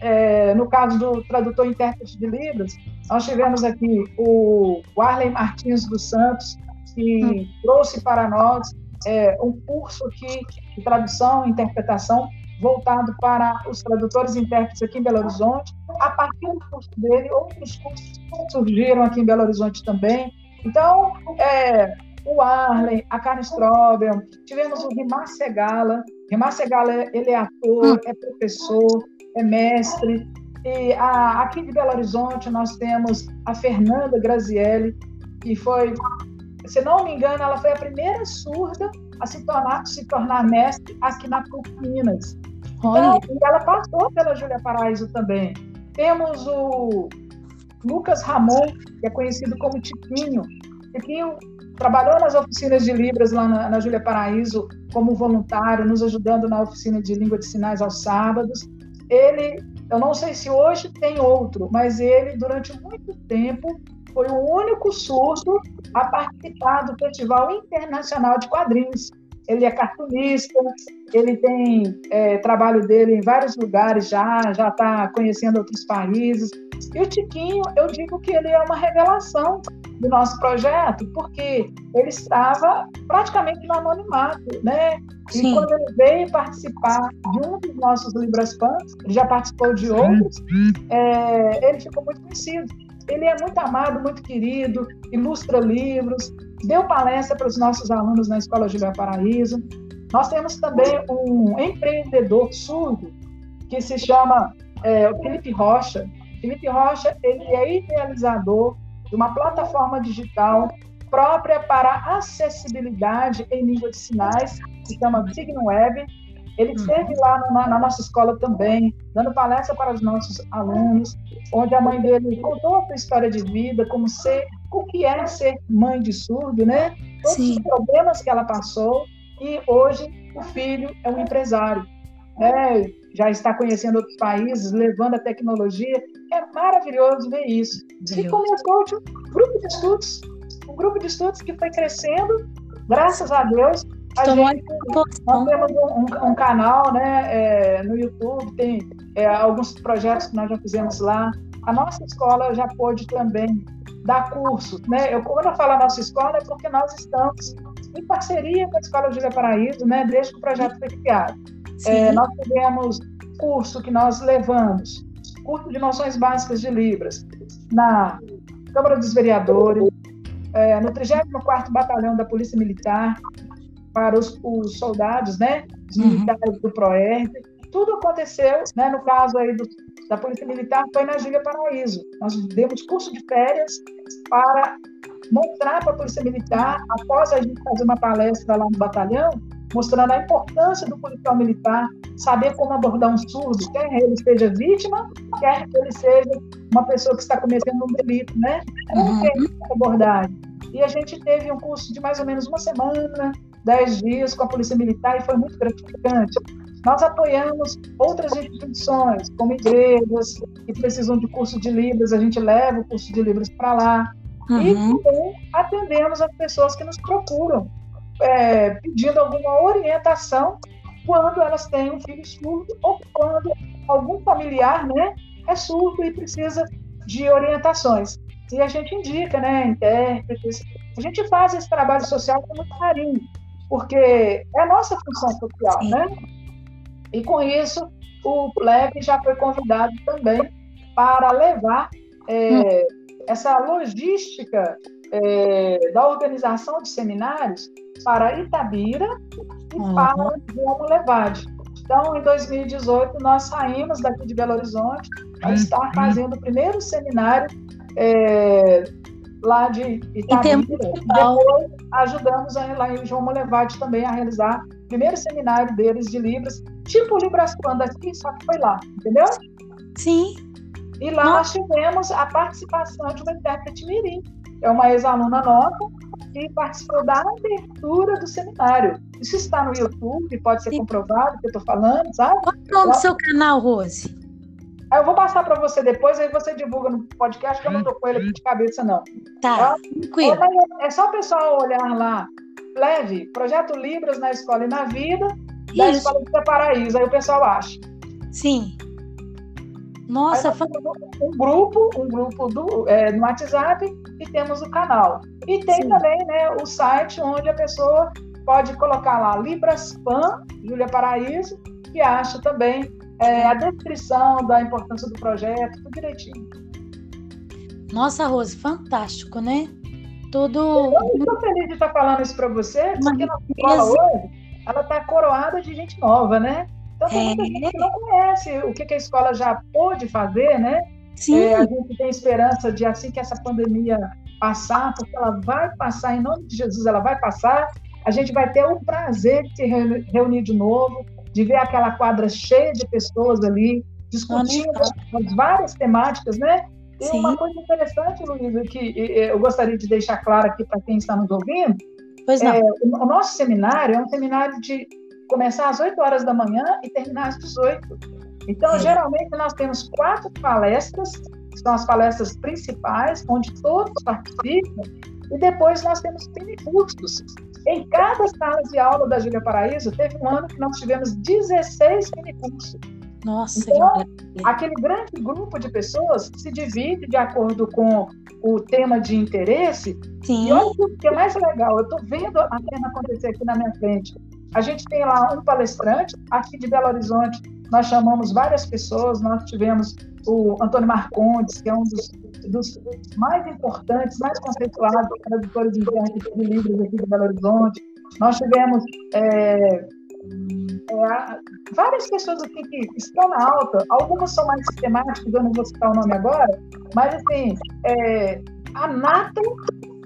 [SPEAKER 2] é, no caso do tradutor e intérprete de Libras, nós tivemos aqui o Arlen Martins dos Santos, que hum. trouxe para nós é, um curso aqui de tradução e interpretação voltado para os tradutores e intérpretes aqui em Belo Horizonte. A partir do curso dele, outros cursos surgiram aqui em Belo Horizonte também. Então, é, o Arlen, a Karen Strobel, tivemos o Rimar Segala. Rimar Segala, ele é ator, é professor, é mestre. E a, aqui de Belo Horizonte nós temos a Fernanda Grazielli, que foi, se não me engano, ela foi a primeira surda a se tornar, se tornar mestre aqui na PUC Minas. Então, ela passou pela Júlia Paraíso também. Temos o Lucas Ramon, que é conhecido como Tiquinho. Tiquinho trabalhou nas oficinas de Libras lá na, na Júlia Paraíso como voluntário, nos ajudando na oficina de língua de sinais aos sábados. Ele, eu não sei se hoje tem outro, mas ele, durante muito tempo, foi o único surdo a participar do Festival Internacional de Quadrinhos, ele é cartunista, ele tem é, trabalho dele em vários lugares já, já está conhecendo outros países. E o Tiquinho, eu digo que ele é uma revelação do nosso projeto, porque ele estava praticamente no anonimato, né? Sim. E quando ele veio participar de um dos nossos Libras Pans, ele já participou de outros, é, ele ficou muito conhecido. Ele é muito amado, muito querido, ilustra livros, deu palestra para os nossos alunos na Escola Julia Paraíso. Nós temos também um empreendedor surdo que se chama é, Felipe Rocha. Felipe Rocha ele é idealizador de uma plataforma digital própria para acessibilidade em língua de sinais, que se chama Signum Web. Ele esteve lá na, na, nossa escola também, dando palestra para os nossos alunos, onde a mãe dele contou a sua história de vida, como ser o que é ser mãe de surdo, né? Todos Sim. os problemas que ela passou e hoje o filho é um empresário, né? Já está conhecendo outros países, levando a tecnologia. É maravilhoso ver isso. Deus. E começou um grupo de estudos, um grupo de estudos que foi crescendo, graças a Deus. A gente, nós temos um, um, um canal né, é, no YouTube, tem é, alguns projetos que nós já fizemos lá. A nossa escola já pôde também dar curso. Né? Eu, quando eu falo nossa escola, é porque nós estamos em parceria com a Escola Júlia Paraíso, né, desde que o projeto foi criado. É, nós tivemos curso que nós levamos, curso de noções básicas de Libras, na Câmara dos Vereadores, é, no 34º Batalhão da Polícia Militar, para os, os soldados, né, os uhum. militares uhum. do PROERD. Tudo aconteceu, né, no caso aí do da Polícia Militar foi na Júlia Paraíso. Nós demos curso de férias para mostrar para a Polícia Militar, após a gente fazer uma palestra lá no batalhão, mostrando a importância do policial militar saber como abordar um surdo, quer ele seja vítima, quer ele seja uma pessoa que está cometendo um delito, né? Como é essa abordagem? E a gente teve um curso de mais ou menos uma semana, dez dias com a Polícia Militar e foi muito gratificante. Nós apoiamos outras instituições, como igrejas, que precisam de curso de Libras, a gente leva o curso de Libras para lá. Uhum. E também atendemos as pessoas que nos procuram, é, pedindo alguma orientação quando elas têm um filho surdo ou quando algum familiar né, é surdo e precisa de orientações. E a gente indica, né, intérpretes. A gente faz esse trabalho social com muito carinho, porque é a nossa função social, né? E com isso, o Leve já foi convidado também para levar é, hum. essa logística é, da organização de seminários para Itabira e uhum. para João Levade. Então, em 2018, nós saímos daqui de Belo Horizonte para uhum. estar fazendo o primeiro seminário é, lá de Itabira. Depois ajudamos a, lá em João Molevade também a realizar o primeiro seminário deles de Libras, tipo Libras Quando aqui, só que foi lá, entendeu?
[SPEAKER 1] Sim.
[SPEAKER 2] E lá nós tivemos a participação de uma intérprete mirim. É uma ex-aluna nossa que participou da abertura do seminário. Isso está no YouTube, pode ser Sim. comprovado que eu estou falando, sabe?
[SPEAKER 1] Qual é o nome do seu canal, Rose?
[SPEAKER 2] Eu vou passar para você depois, aí você divulga no podcast, que eu não estou com ele aqui de cabeça, não.
[SPEAKER 1] Tá, tranquilo.
[SPEAKER 2] É só o pessoal olhar lá, leve, Projeto Libras na Escola e na Vida, da Isso. Escola de Paraíso, aí o pessoal acha.
[SPEAKER 1] Sim. Nossa, foi...
[SPEAKER 2] um grupo, um grupo do, é, no WhatsApp e temos o canal. E tem Sim. também né, o site onde a pessoa pode colocar lá Libras Pan, Júlia Paraíso, e acha também é, a descrição da importância do projeto, tudo direitinho.
[SPEAKER 1] Nossa, Rose, fantástico, né?
[SPEAKER 2] Tudo. Eu estou feliz de estar falando isso para você, porque a escola hoje ela está coroada de gente nova, né? Então tem muita gente que não conhece o que, que a escola já pôde fazer, né?
[SPEAKER 1] Sim. É,
[SPEAKER 2] a gente tem esperança de assim que essa pandemia passar, porque ela vai passar, em nome de Jesus, ela vai passar. A gente vai ter o prazer de se reunir de novo, de ver aquela quadra cheia de pessoas ali, discutindo as várias temáticas, né? E Sim. uma coisa interessante, Luísa, que eu gostaria de deixar claro aqui para quem está nos ouvindo.
[SPEAKER 1] É,
[SPEAKER 2] o nosso seminário é um seminário de começar às 8 horas da manhã e terminar às 18. Então, geralmente, nós temos quatro palestras, que são as palestras principais, onde todos participam, e depois nós temos mini cursos em cada sala de aula da Júlia Paraíso, teve um ano que nós tivemos 16 minicursos.
[SPEAKER 1] Nossa,
[SPEAKER 2] então, aquele grande grupo de pessoas se divide de acordo com o tema de interesse.
[SPEAKER 1] Sim.
[SPEAKER 2] E olha o que é mais legal, eu estou vendo a cena acontecer aqui na minha frente. A gente tem lá um palestrante, aqui de Belo Horizonte, nós chamamos várias pessoas, nós tivemos o Antônio Marcondes, que é um dos dos mais importantes, mais conceituados tradutores internos de livros aqui de Belo Horizonte. Nós tivemos é, é, várias pessoas aqui que estão na alta, algumas são mais sistemáticas, eu não vou citar o nome agora, mas assim, é, a nata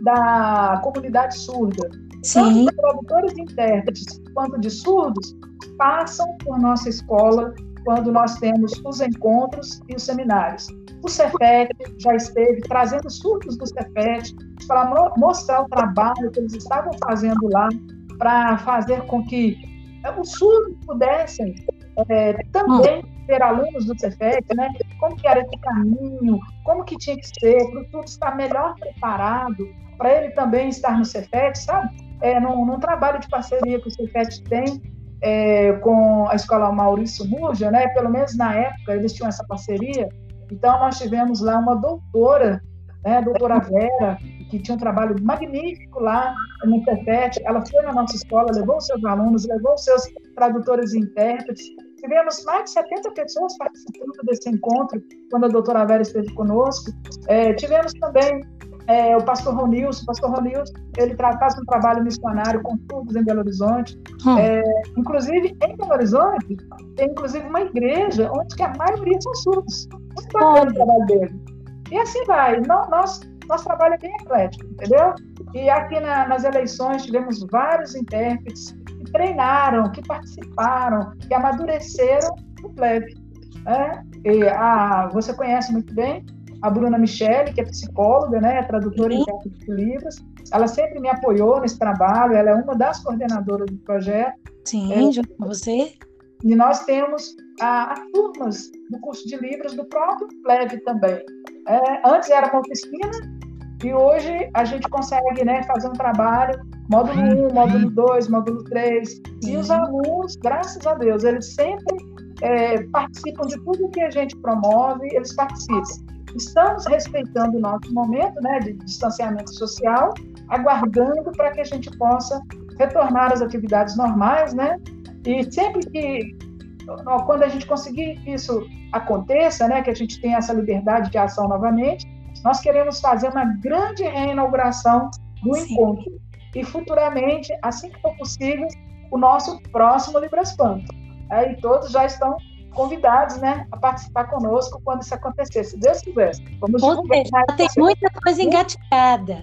[SPEAKER 2] da comunidade surda.
[SPEAKER 1] Sim.
[SPEAKER 2] Tanto tradutores e intérpretes quanto de surdos passam por nossa escola quando nós temos os encontros e os seminários. O Cefet já esteve trazendo surtos do Cefet para mostrar o trabalho que eles estavam fazendo lá, para fazer com que eh, os surdos pudessem é, também ser alunos do Cefet, né? Como que era esse caminho, como que tinha que ser, para o surdo estar melhor preparado, para ele também estar no Cefet, sabe? É, num, num trabalho de parceria que o Cefet tem é, com a escola Maurício Murja, né? Pelo menos na época eles tinham essa parceria. Então nós tivemos lá uma doutora, né? Doutora Vera, que tinha um trabalho magnífico lá no Cefet. Ela foi na nossa escola, levou seus alunos, levou seus tradutores e intérpretes. Tivemos mais de 70 pessoas participando desse encontro quando a doutora Vera esteve conosco. É, tivemos também é, o pastor Ronilson. O pastor Ronilson, ele faz um trabalho missionário com surdos em Belo Horizonte. Hum. É, inclusive, em Belo Horizonte, tem inclusive uma igreja onde a maioria são surdos. Muito bacana o trabalho dele. E assim vai. Não, nós, nosso trabalho é bem eclético, entendeu? E aqui na, nas eleições tivemos vários intérpretes que treinaram, que participaram, que amadureceram o plebe. Né? E, a, você conhece muito bem a Bruna Michele, que é psicóloga, né, tradutora e intérprete de livros. Ela sempre me apoiou nesse trabalho, ela é uma das coordenadoras do projeto.
[SPEAKER 1] Sim, é, junto com você.
[SPEAKER 2] E nós temos as turmas do curso de livros do próprio Plebe também. É, antes era uma oficina e hoje a gente consegue né, fazer um trabalho módulo 1, módulo 2, módulo 3. E os alunos, graças a Deus, eles sempre é, participam de tudo que a gente promove, eles participam estamos respeitando o nosso momento né, de distanciamento social, aguardando para que a gente possa retornar às atividades normais, né? E sempre que, quando a gente conseguir que isso aconteça, né, que a gente tenha essa liberdade de ação novamente, nós queremos fazer uma grande reinauguração do Sim. encontro. E futuramente, assim que for possível, o nosso próximo Libras Panto. Aí todos já estão convidados né, a participar conosco quando isso acontecer, se Deus quiser.
[SPEAKER 1] Vamos Ou seja, tem muita coisa engatilhada.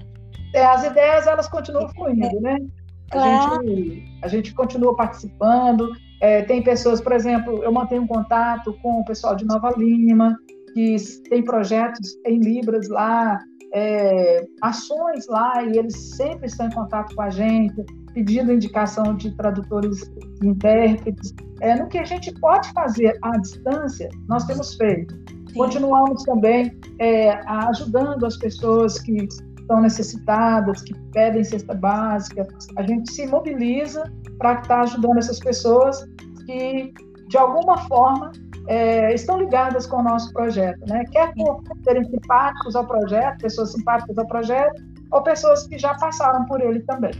[SPEAKER 2] É, as ideias, elas continuam fluindo, né? Claro. A, gente, a gente continua participando. É, tem pessoas, por exemplo, eu mantenho um contato com o pessoal de Nova Lima, que tem projetos em Libras lá, é, ações lá, e eles sempre estão em contato com a gente, pedindo indicação de tradutores e intérpretes. É, no que a gente pode fazer à distância, nós temos feito. Sim. Continuamos também é, ajudando as pessoas que estão necessitadas, que pedem cesta básica. A gente se mobiliza para estar ajudando essas pessoas que, de alguma forma, é, estão ligadas com o nosso projeto, né? Quer por serem simpáticos ao projeto, pessoas simpáticas ao projeto, ou pessoas que já passaram por ele também.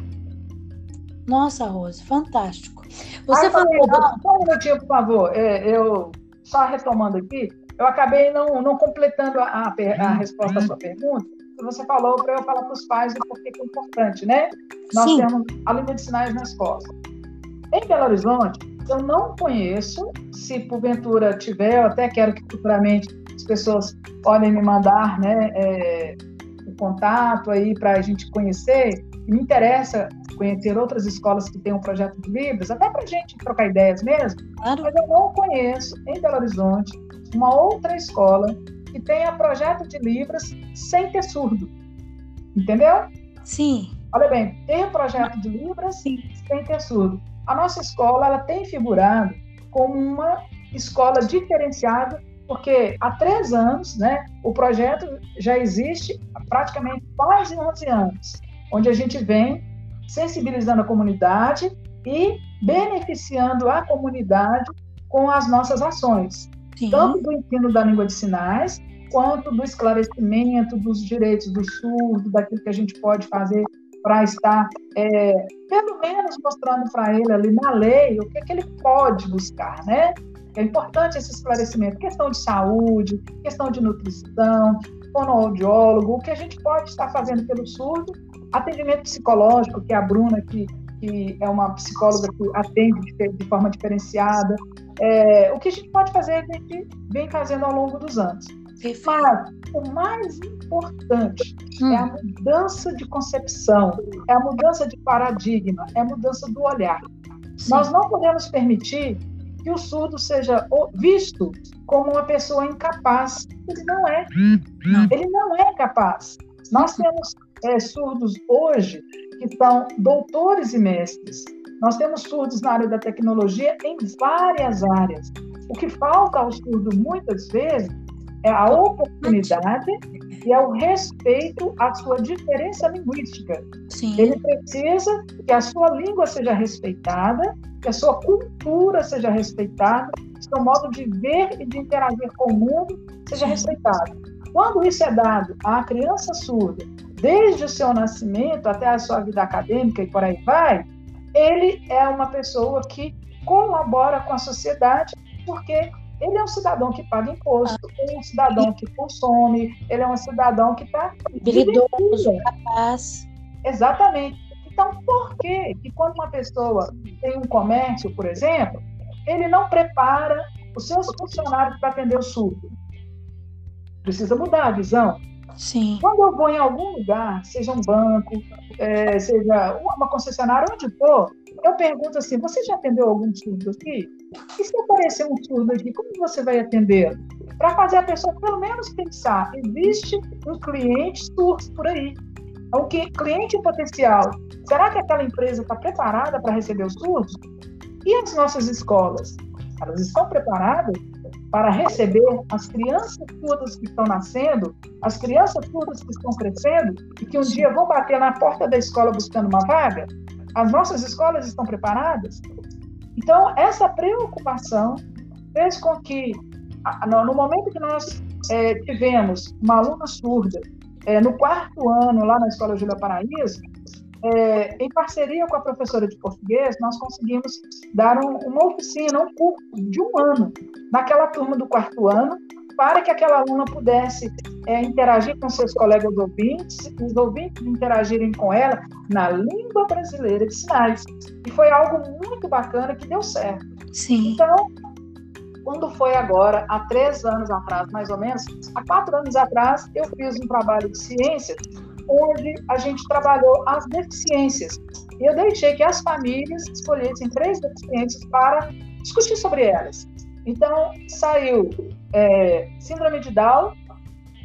[SPEAKER 1] Nossa, Rose, fantástico.
[SPEAKER 2] Você ah, falou. Só um minutinho, por favor. É, eu, só retomando aqui, eu acabei não, não completando a, a, a resposta à sua pergunta. Você falou para eu falar para os pais do porquê que é importante, né? Nós Sim. temos a língua de sinais na escola. Em Belo Horizonte, eu não conheço, se porventura tiver, eu até quero que futuramente as pessoas podem me mandar né, é, o contato aí para a gente conhecer. Me interessa conhecer outras escolas que têm um projeto de Libras, até para a gente trocar ideias mesmo. Claro. Mas eu não conheço, em Belo Horizonte, uma outra escola que tenha projeto de Libras sem ter surdo. Entendeu?
[SPEAKER 1] Sim.
[SPEAKER 2] Olha bem, ter projeto de Libras Sim. ter surdo. A nossa escola ela tem figurado como uma escola diferenciada, porque há três anos, né, o projeto já existe há praticamente quase 11 anos, onde a gente vem sensibilizando a comunidade e beneficiando a comunidade com as nossas ações, Sim. tanto do ensino da língua de sinais, quanto do esclarecimento dos direitos do surdo, daquilo que a gente pode fazer para estar, é, pelo menos, mostrando para ele ali na lei o que, é que ele pode buscar, né? É importante esse esclarecimento, questão de saúde, questão de nutrição, fonoaudiólogo, o que a gente pode estar fazendo pelo surdo Atendimento psicológico, que é a Bruna, que, que é uma psicóloga que atende de, de forma diferenciada. É, o que a gente pode fazer, a gente vem fazendo ao longo dos anos. Mas o mais importante hum. é a mudança de concepção, é a mudança de paradigma, é a mudança do olhar. Sim. Nós não podemos permitir que o surdo seja visto como uma pessoa incapaz. Ele não é. Hum. Ele não é capaz. Nós temos é, surdos hoje que são doutores e mestres. Nós temos surdos na área da tecnologia em várias áreas. O que falta ao surdo muitas vezes é a oportunidade e é o respeito à sua diferença linguística. Sim. Ele precisa que a sua língua seja respeitada, que a sua cultura seja respeitada, que seu modo de ver e de interagir com o mundo seja respeitado. Quando isso é dado à criança surda, desde o seu nascimento até a sua vida acadêmica e por aí vai, ele é uma pessoa que colabora com a sociedade, porque ele é um cidadão que paga imposto, ele é um cidadão que consome, ele é um cidadão que está
[SPEAKER 1] habilidoso, capaz.
[SPEAKER 2] Exatamente. Então, por que que quando uma pessoa tem um comércio, por exemplo, ele não prepara os seus funcionários para atender o surdo? Precisa mudar a visão.
[SPEAKER 1] Sim.
[SPEAKER 2] Quando eu vou em algum lugar, seja um banco, é, seja uma concessionária, onde for, eu pergunto assim: você já atendeu algum surdo aqui? E se aparecer um surdo aqui, como você vai atender? Para fazer a pessoa pelo menos pensar: existe um cliente surdo por aí. O que cliente potencial, será que aquela empresa está preparada para receber os surdos? E as nossas escolas? Elas estão preparadas para receber as crianças surdas que estão nascendo, as crianças surdas que estão crescendo e que um dia vão bater na porta da escola buscando uma vaga? As nossas escolas estão preparadas? Então, essa preocupação fez com que, no momento que nós é, tivemos uma aluna surda, é, no quarto ano, lá na Escola Júlia Paraíso, é, em parceria com a professora de português, nós conseguimos dar um, uma oficina, um curso de um ano, naquela turma do quarto ano, para que aquela aluna pudesse é, interagir com seus colegas ouvintes, os ouvintes interagirem com ela na língua brasileira de sinais. E foi algo muito bacana que deu certo.
[SPEAKER 1] Sim.
[SPEAKER 2] Então, quando foi agora, há três anos atrás, mais ou menos, há quatro anos atrás, eu fiz um trabalho de ciências, onde a gente trabalhou as deficiências. E eu deixei que as famílias escolhessem três deficiências para discutir sobre elas. Então, saiu é, síndrome de Down,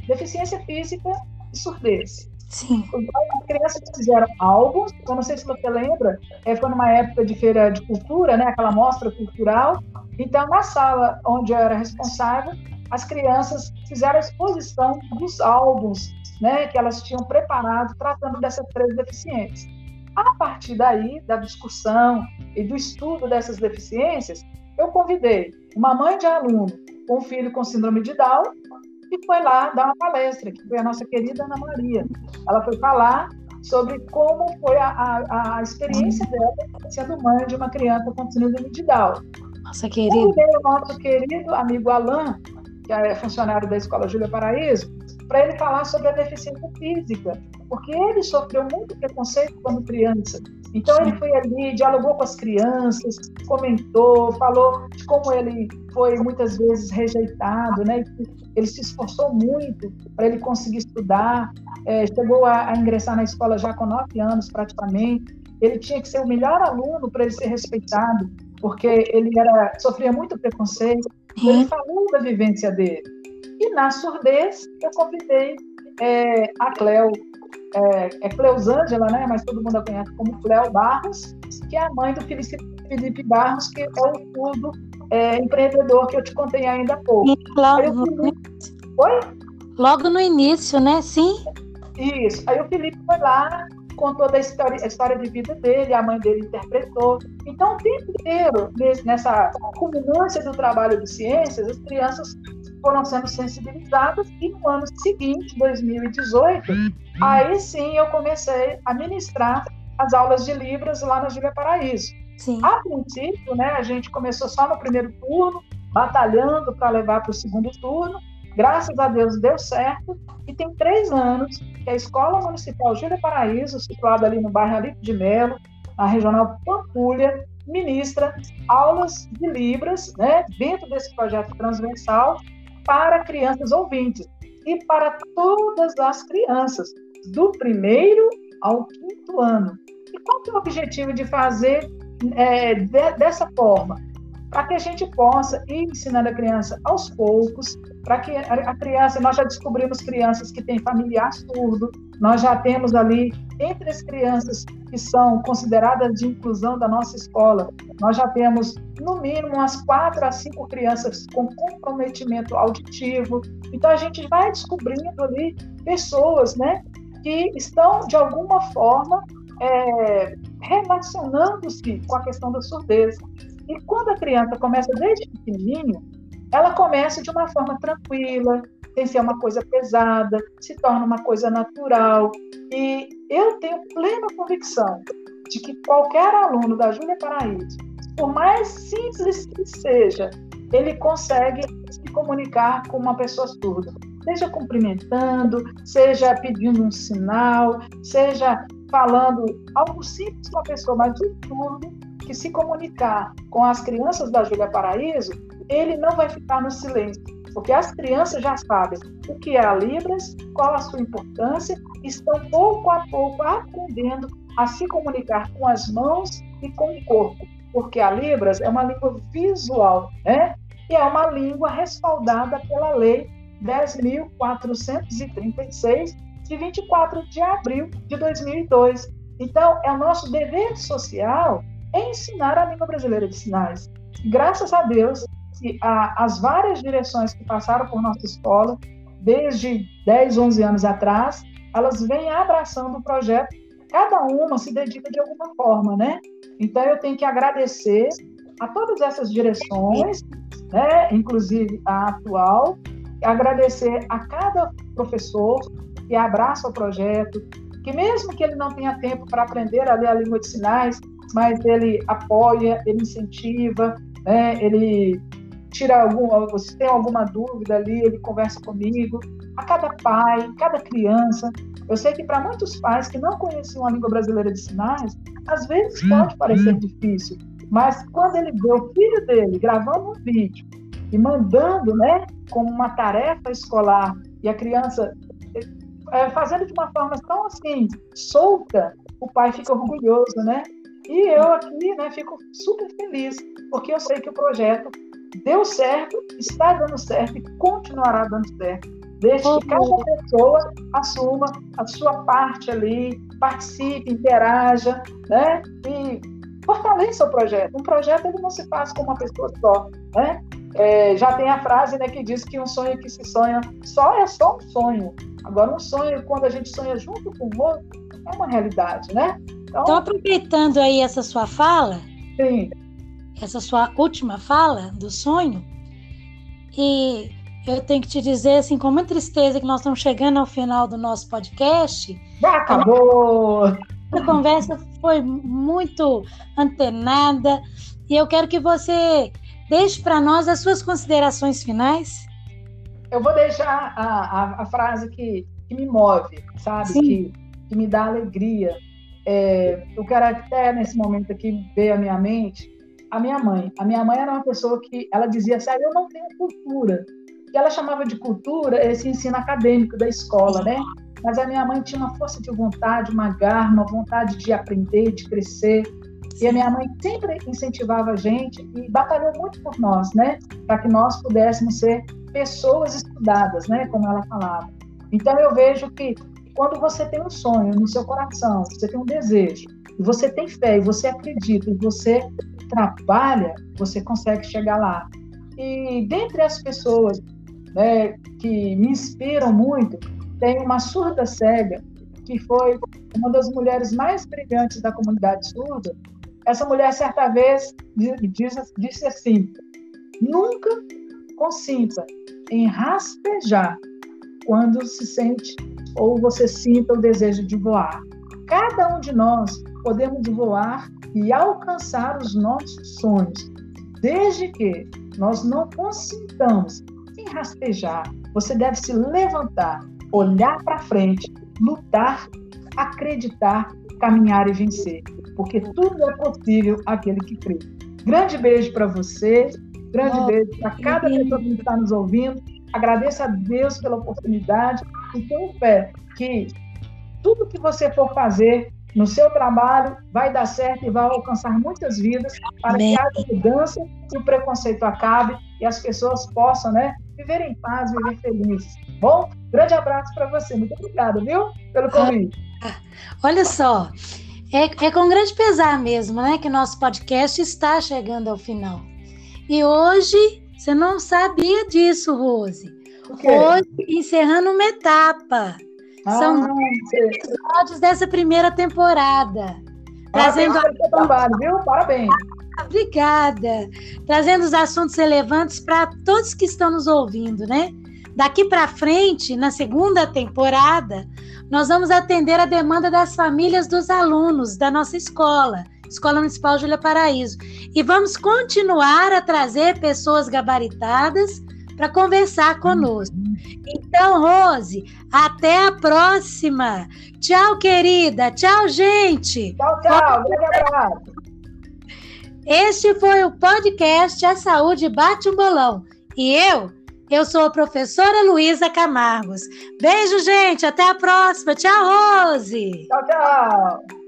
[SPEAKER 2] deficiência física e surdez.
[SPEAKER 1] Sim.
[SPEAKER 2] Então, as crianças fizeram algo, eu não sei se você lembra, é, foi numa época de feira de cultura, né, aquela mostra cultural. Então, na sala onde eu era responsável, as crianças fizeram a exposição dos álbuns né, que elas tinham preparado tratando dessas três deficiências. A partir daí, da discussão e do estudo dessas deficiências, eu convidei uma mãe de aluno com um filho com síndrome de Down e foi lá dar uma palestra, que foi a nossa querida Ana Maria. Ela foi falar sobre como foi a, a, a experiência dela sendo mãe de uma criança com síndrome de Down.
[SPEAKER 1] Nossa querida.
[SPEAKER 2] o nosso querido amigo Alain, que é funcionário da Escola Júlia Paraíso, para ele falar sobre a deficiência física, porque ele sofreu muito preconceito quando criança. Então ele foi ali, dialogou com as crianças, comentou, falou de como ele foi muitas vezes rejeitado, né? Ele se esforçou muito para ele conseguir estudar, é, chegou a, a ingressar na escola já com nove anos praticamente. Ele tinha que ser o melhor aluno para ele ser respeitado, porque ele era sofria muito preconceito. Ele falou da vivência dele. E na surdez, eu convidei é, a Cleo, é, é Cleusângela, né? mas todo mundo a conhece como Cleo Barros, que é a mãe do Felipe Barros, que é o surdo é, empreendedor que eu te contei ainda há pouco.
[SPEAKER 1] Logo, no... Oi? Logo no início, né? Sim.
[SPEAKER 2] Isso. Aí o Felipe foi lá, contou da história, a história de vida dele, a mãe dele interpretou. Então, o tempo inteiro, nessa culminância do trabalho de ciências, as crianças foram sendo sensibilizadas e no ano seguinte, 2018, aí sim eu comecei a ministrar as aulas de Libras lá na Júlia Paraíso.
[SPEAKER 1] Sim.
[SPEAKER 2] A princípio, né, a gente começou só no primeiro turno, batalhando para levar para o segundo turno. Graças a Deus deu certo. E tem três anos que a Escola Municipal Júlia Paraíso, situada ali no bairro Alipe de Melo, na regional Pampulha, ministra aulas de Libras, né, dentro desse projeto transversal, para crianças ouvintes e para todas as crianças, do primeiro ao quinto ano. E qual é o objetivo de fazer é, de, dessa forma? Para que a gente possa ir ensinando a criança aos poucos, para que a, criança, nós já descobrimos crianças que têm familiar surdo, nós já temos ali, entre as crianças que são consideradas de inclusão da nossa escola, nós já temos, no mínimo, umas quatro a cinco crianças com comprometimento auditivo. Então, a gente vai descobrindo ali pessoas, né, que estão, de alguma forma, é, relacionando-se com a questão da surdez. E quando a criança começa desde pequenininho, ela começa de uma forma tranquila, sem ser uma coisa pesada, se torna uma coisa natural. E eu tenho plena convicção de que qualquer aluno da Júlia Paraíso, por mais simples que seja, ele consegue se comunicar com uma pessoa surda. Seja cumprimentando, seja pedindo um sinal, seja falando algo simples com a pessoa, mas o surdo que se comunicar com as crianças da Júlia Paraíso, ele não vai ficar no silêncio, porque as crianças já sabem o que é a Libras, qual a sua importância, estão pouco a pouco aprendendo a se comunicar com as mãos e com o corpo, porque a Libras é uma língua visual, né? E é uma língua respaldada pela lei 10.436 de 24 de abril de 2002. Então, é o nosso dever social ensinar a língua brasileira de sinais. Graças a Deus, as várias direções que passaram por nossa escola, desde 10, 11 anos atrás, elas vêm abraçando o projeto, cada uma se dedica de alguma forma, né? Então, eu tenho que agradecer a todas essas direções, né? inclusive a atual, agradecer a cada professor que abraça o projeto, que mesmo que ele não tenha tempo para aprender a ler a língua de sinais, mas ele apoia, ele incentiva, né? ele tira algum, se tem alguma dúvida ali, ele conversa comigo. A cada pai, cada criança. Eu sei que para muitos pais que não conheciam a língua brasileira de sinais, às vezes pode parecer difícil, mas quando ele vê o filho dele gravando um vídeo e mandando, né, como uma tarefa escolar, e a criança é, fazendo de uma forma tão assim, solta, o pai fica orgulhoso, né? E eu aqui, né, fico super feliz, porque eu sei que o projeto deu certo, está dando certo e continuará dando certo. Desde que cada pessoa assuma a sua parte ali, participe, interaja, né? E fortaleça o projeto. Um projeto ele não se faz com uma pessoa só, né? É, já tem a frase né, que diz que um sonho que se sonha só é só um sonho. Agora, um sonho, quando a gente sonha junto com o outro, é uma realidade, né?
[SPEAKER 1] Então, então aproveitando aí essa sua fala,
[SPEAKER 2] sim.
[SPEAKER 1] Essa sua última fala do sonho, e eu tenho que te dizer, assim, com muita tristeza, que nós estamos chegando ao final do nosso podcast.
[SPEAKER 2] Acabou!
[SPEAKER 1] A conversa foi muito antenada e eu quero que você deixe para nós as suas considerações finais.
[SPEAKER 2] Eu vou deixar a, a, a frase que, que me move, sabe? Que, que me dá alegria. É, eu quero até nesse momento aqui ver a minha mente a minha mãe. A minha mãe era uma pessoa que ela dizia assim: ah, eu não tenho cultura que ela chamava de cultura esse ensino acadêmico da escola, né? Mas a minha mãe tinha uma força de vontade, uma garra, uma vontade de aprender, de crescer. E a minha mãe sempre incentivava a gente e batalhou muito por nós, né? Para que nós pudéssemos ser pessoas estudadas, né? Como ela falava. Então eu vejo que quando você tem um sonho no seu coração, você tem um desejo, e você tem fé, e você acredita, e você trabalha, você consegue chegar lá. E dentre as pessoas né, que me inspiram muito, tem uma surda cega, que foi uma das mulheres mais brilhantes da comunidade surda. Essa mulher, certa vez, disse, assim: nunca consinta em raspejar quando se sente ou você sinta o desejo de voar. Cada um de nós podemos voar e alcançar os nossos sonhos, desde que nós não consintamos rastejar, você deve se levantar, olhar para frente, lutar, acreditar, caminhar e vencer, porque tudo é possível aquele que crê. Grande beijo para você, grande oh, beijo para cada pessoa que está nos ouvindo. Agradeço a Deus pela oportunidade e tenho fé que tudo que você for fazer no seu trabalho vai dar certo e vai alcançar muitas vidas para que haja mudança e o preconceito acabe e as pessoas possam, né, viver em paz, viver felizes. Bom, grande abraço para você. Muito obrigada, viu, pelo convite.
[SPEAKER 1] Ah, olha só, é, é com grande pesar mesmo, né, que nosso podcast está chegando ao final. E hoje, você não sabia disso, Rose. Hoje, encerrando uma etapa. Ah, São episódios dessa primeira temporada.
[SPEAKER 2] Parabéns trazendo trabalho, viu? Parabéns.
[SPEAKER 1] Obrigada. Trazendo os assuntos relevantes para todos que estão nos ouvindo, né? Daqui para frente, na segunda temporada, nós vamos atender a demanda das famílias dos alunos da nossa escola, Escola Municipal Júlia Paraíso. E vamos continuar a trazer pessoas gabaritadas para conversar conosco. Então, Rose, até a próxima. Tchau, querida. Tchau, gente.
[SPEAKER 2] Tchau, tchau. Grande abraço.
[SPEAKER 1] Este foi o podcast A Saúde Bate um Bolão. E eu, eu sou a professora Luísa Camargos. Beijo, gente. Até a próxima. Tchau, Rose.
[SPEAKER 2] Tchau, tchau.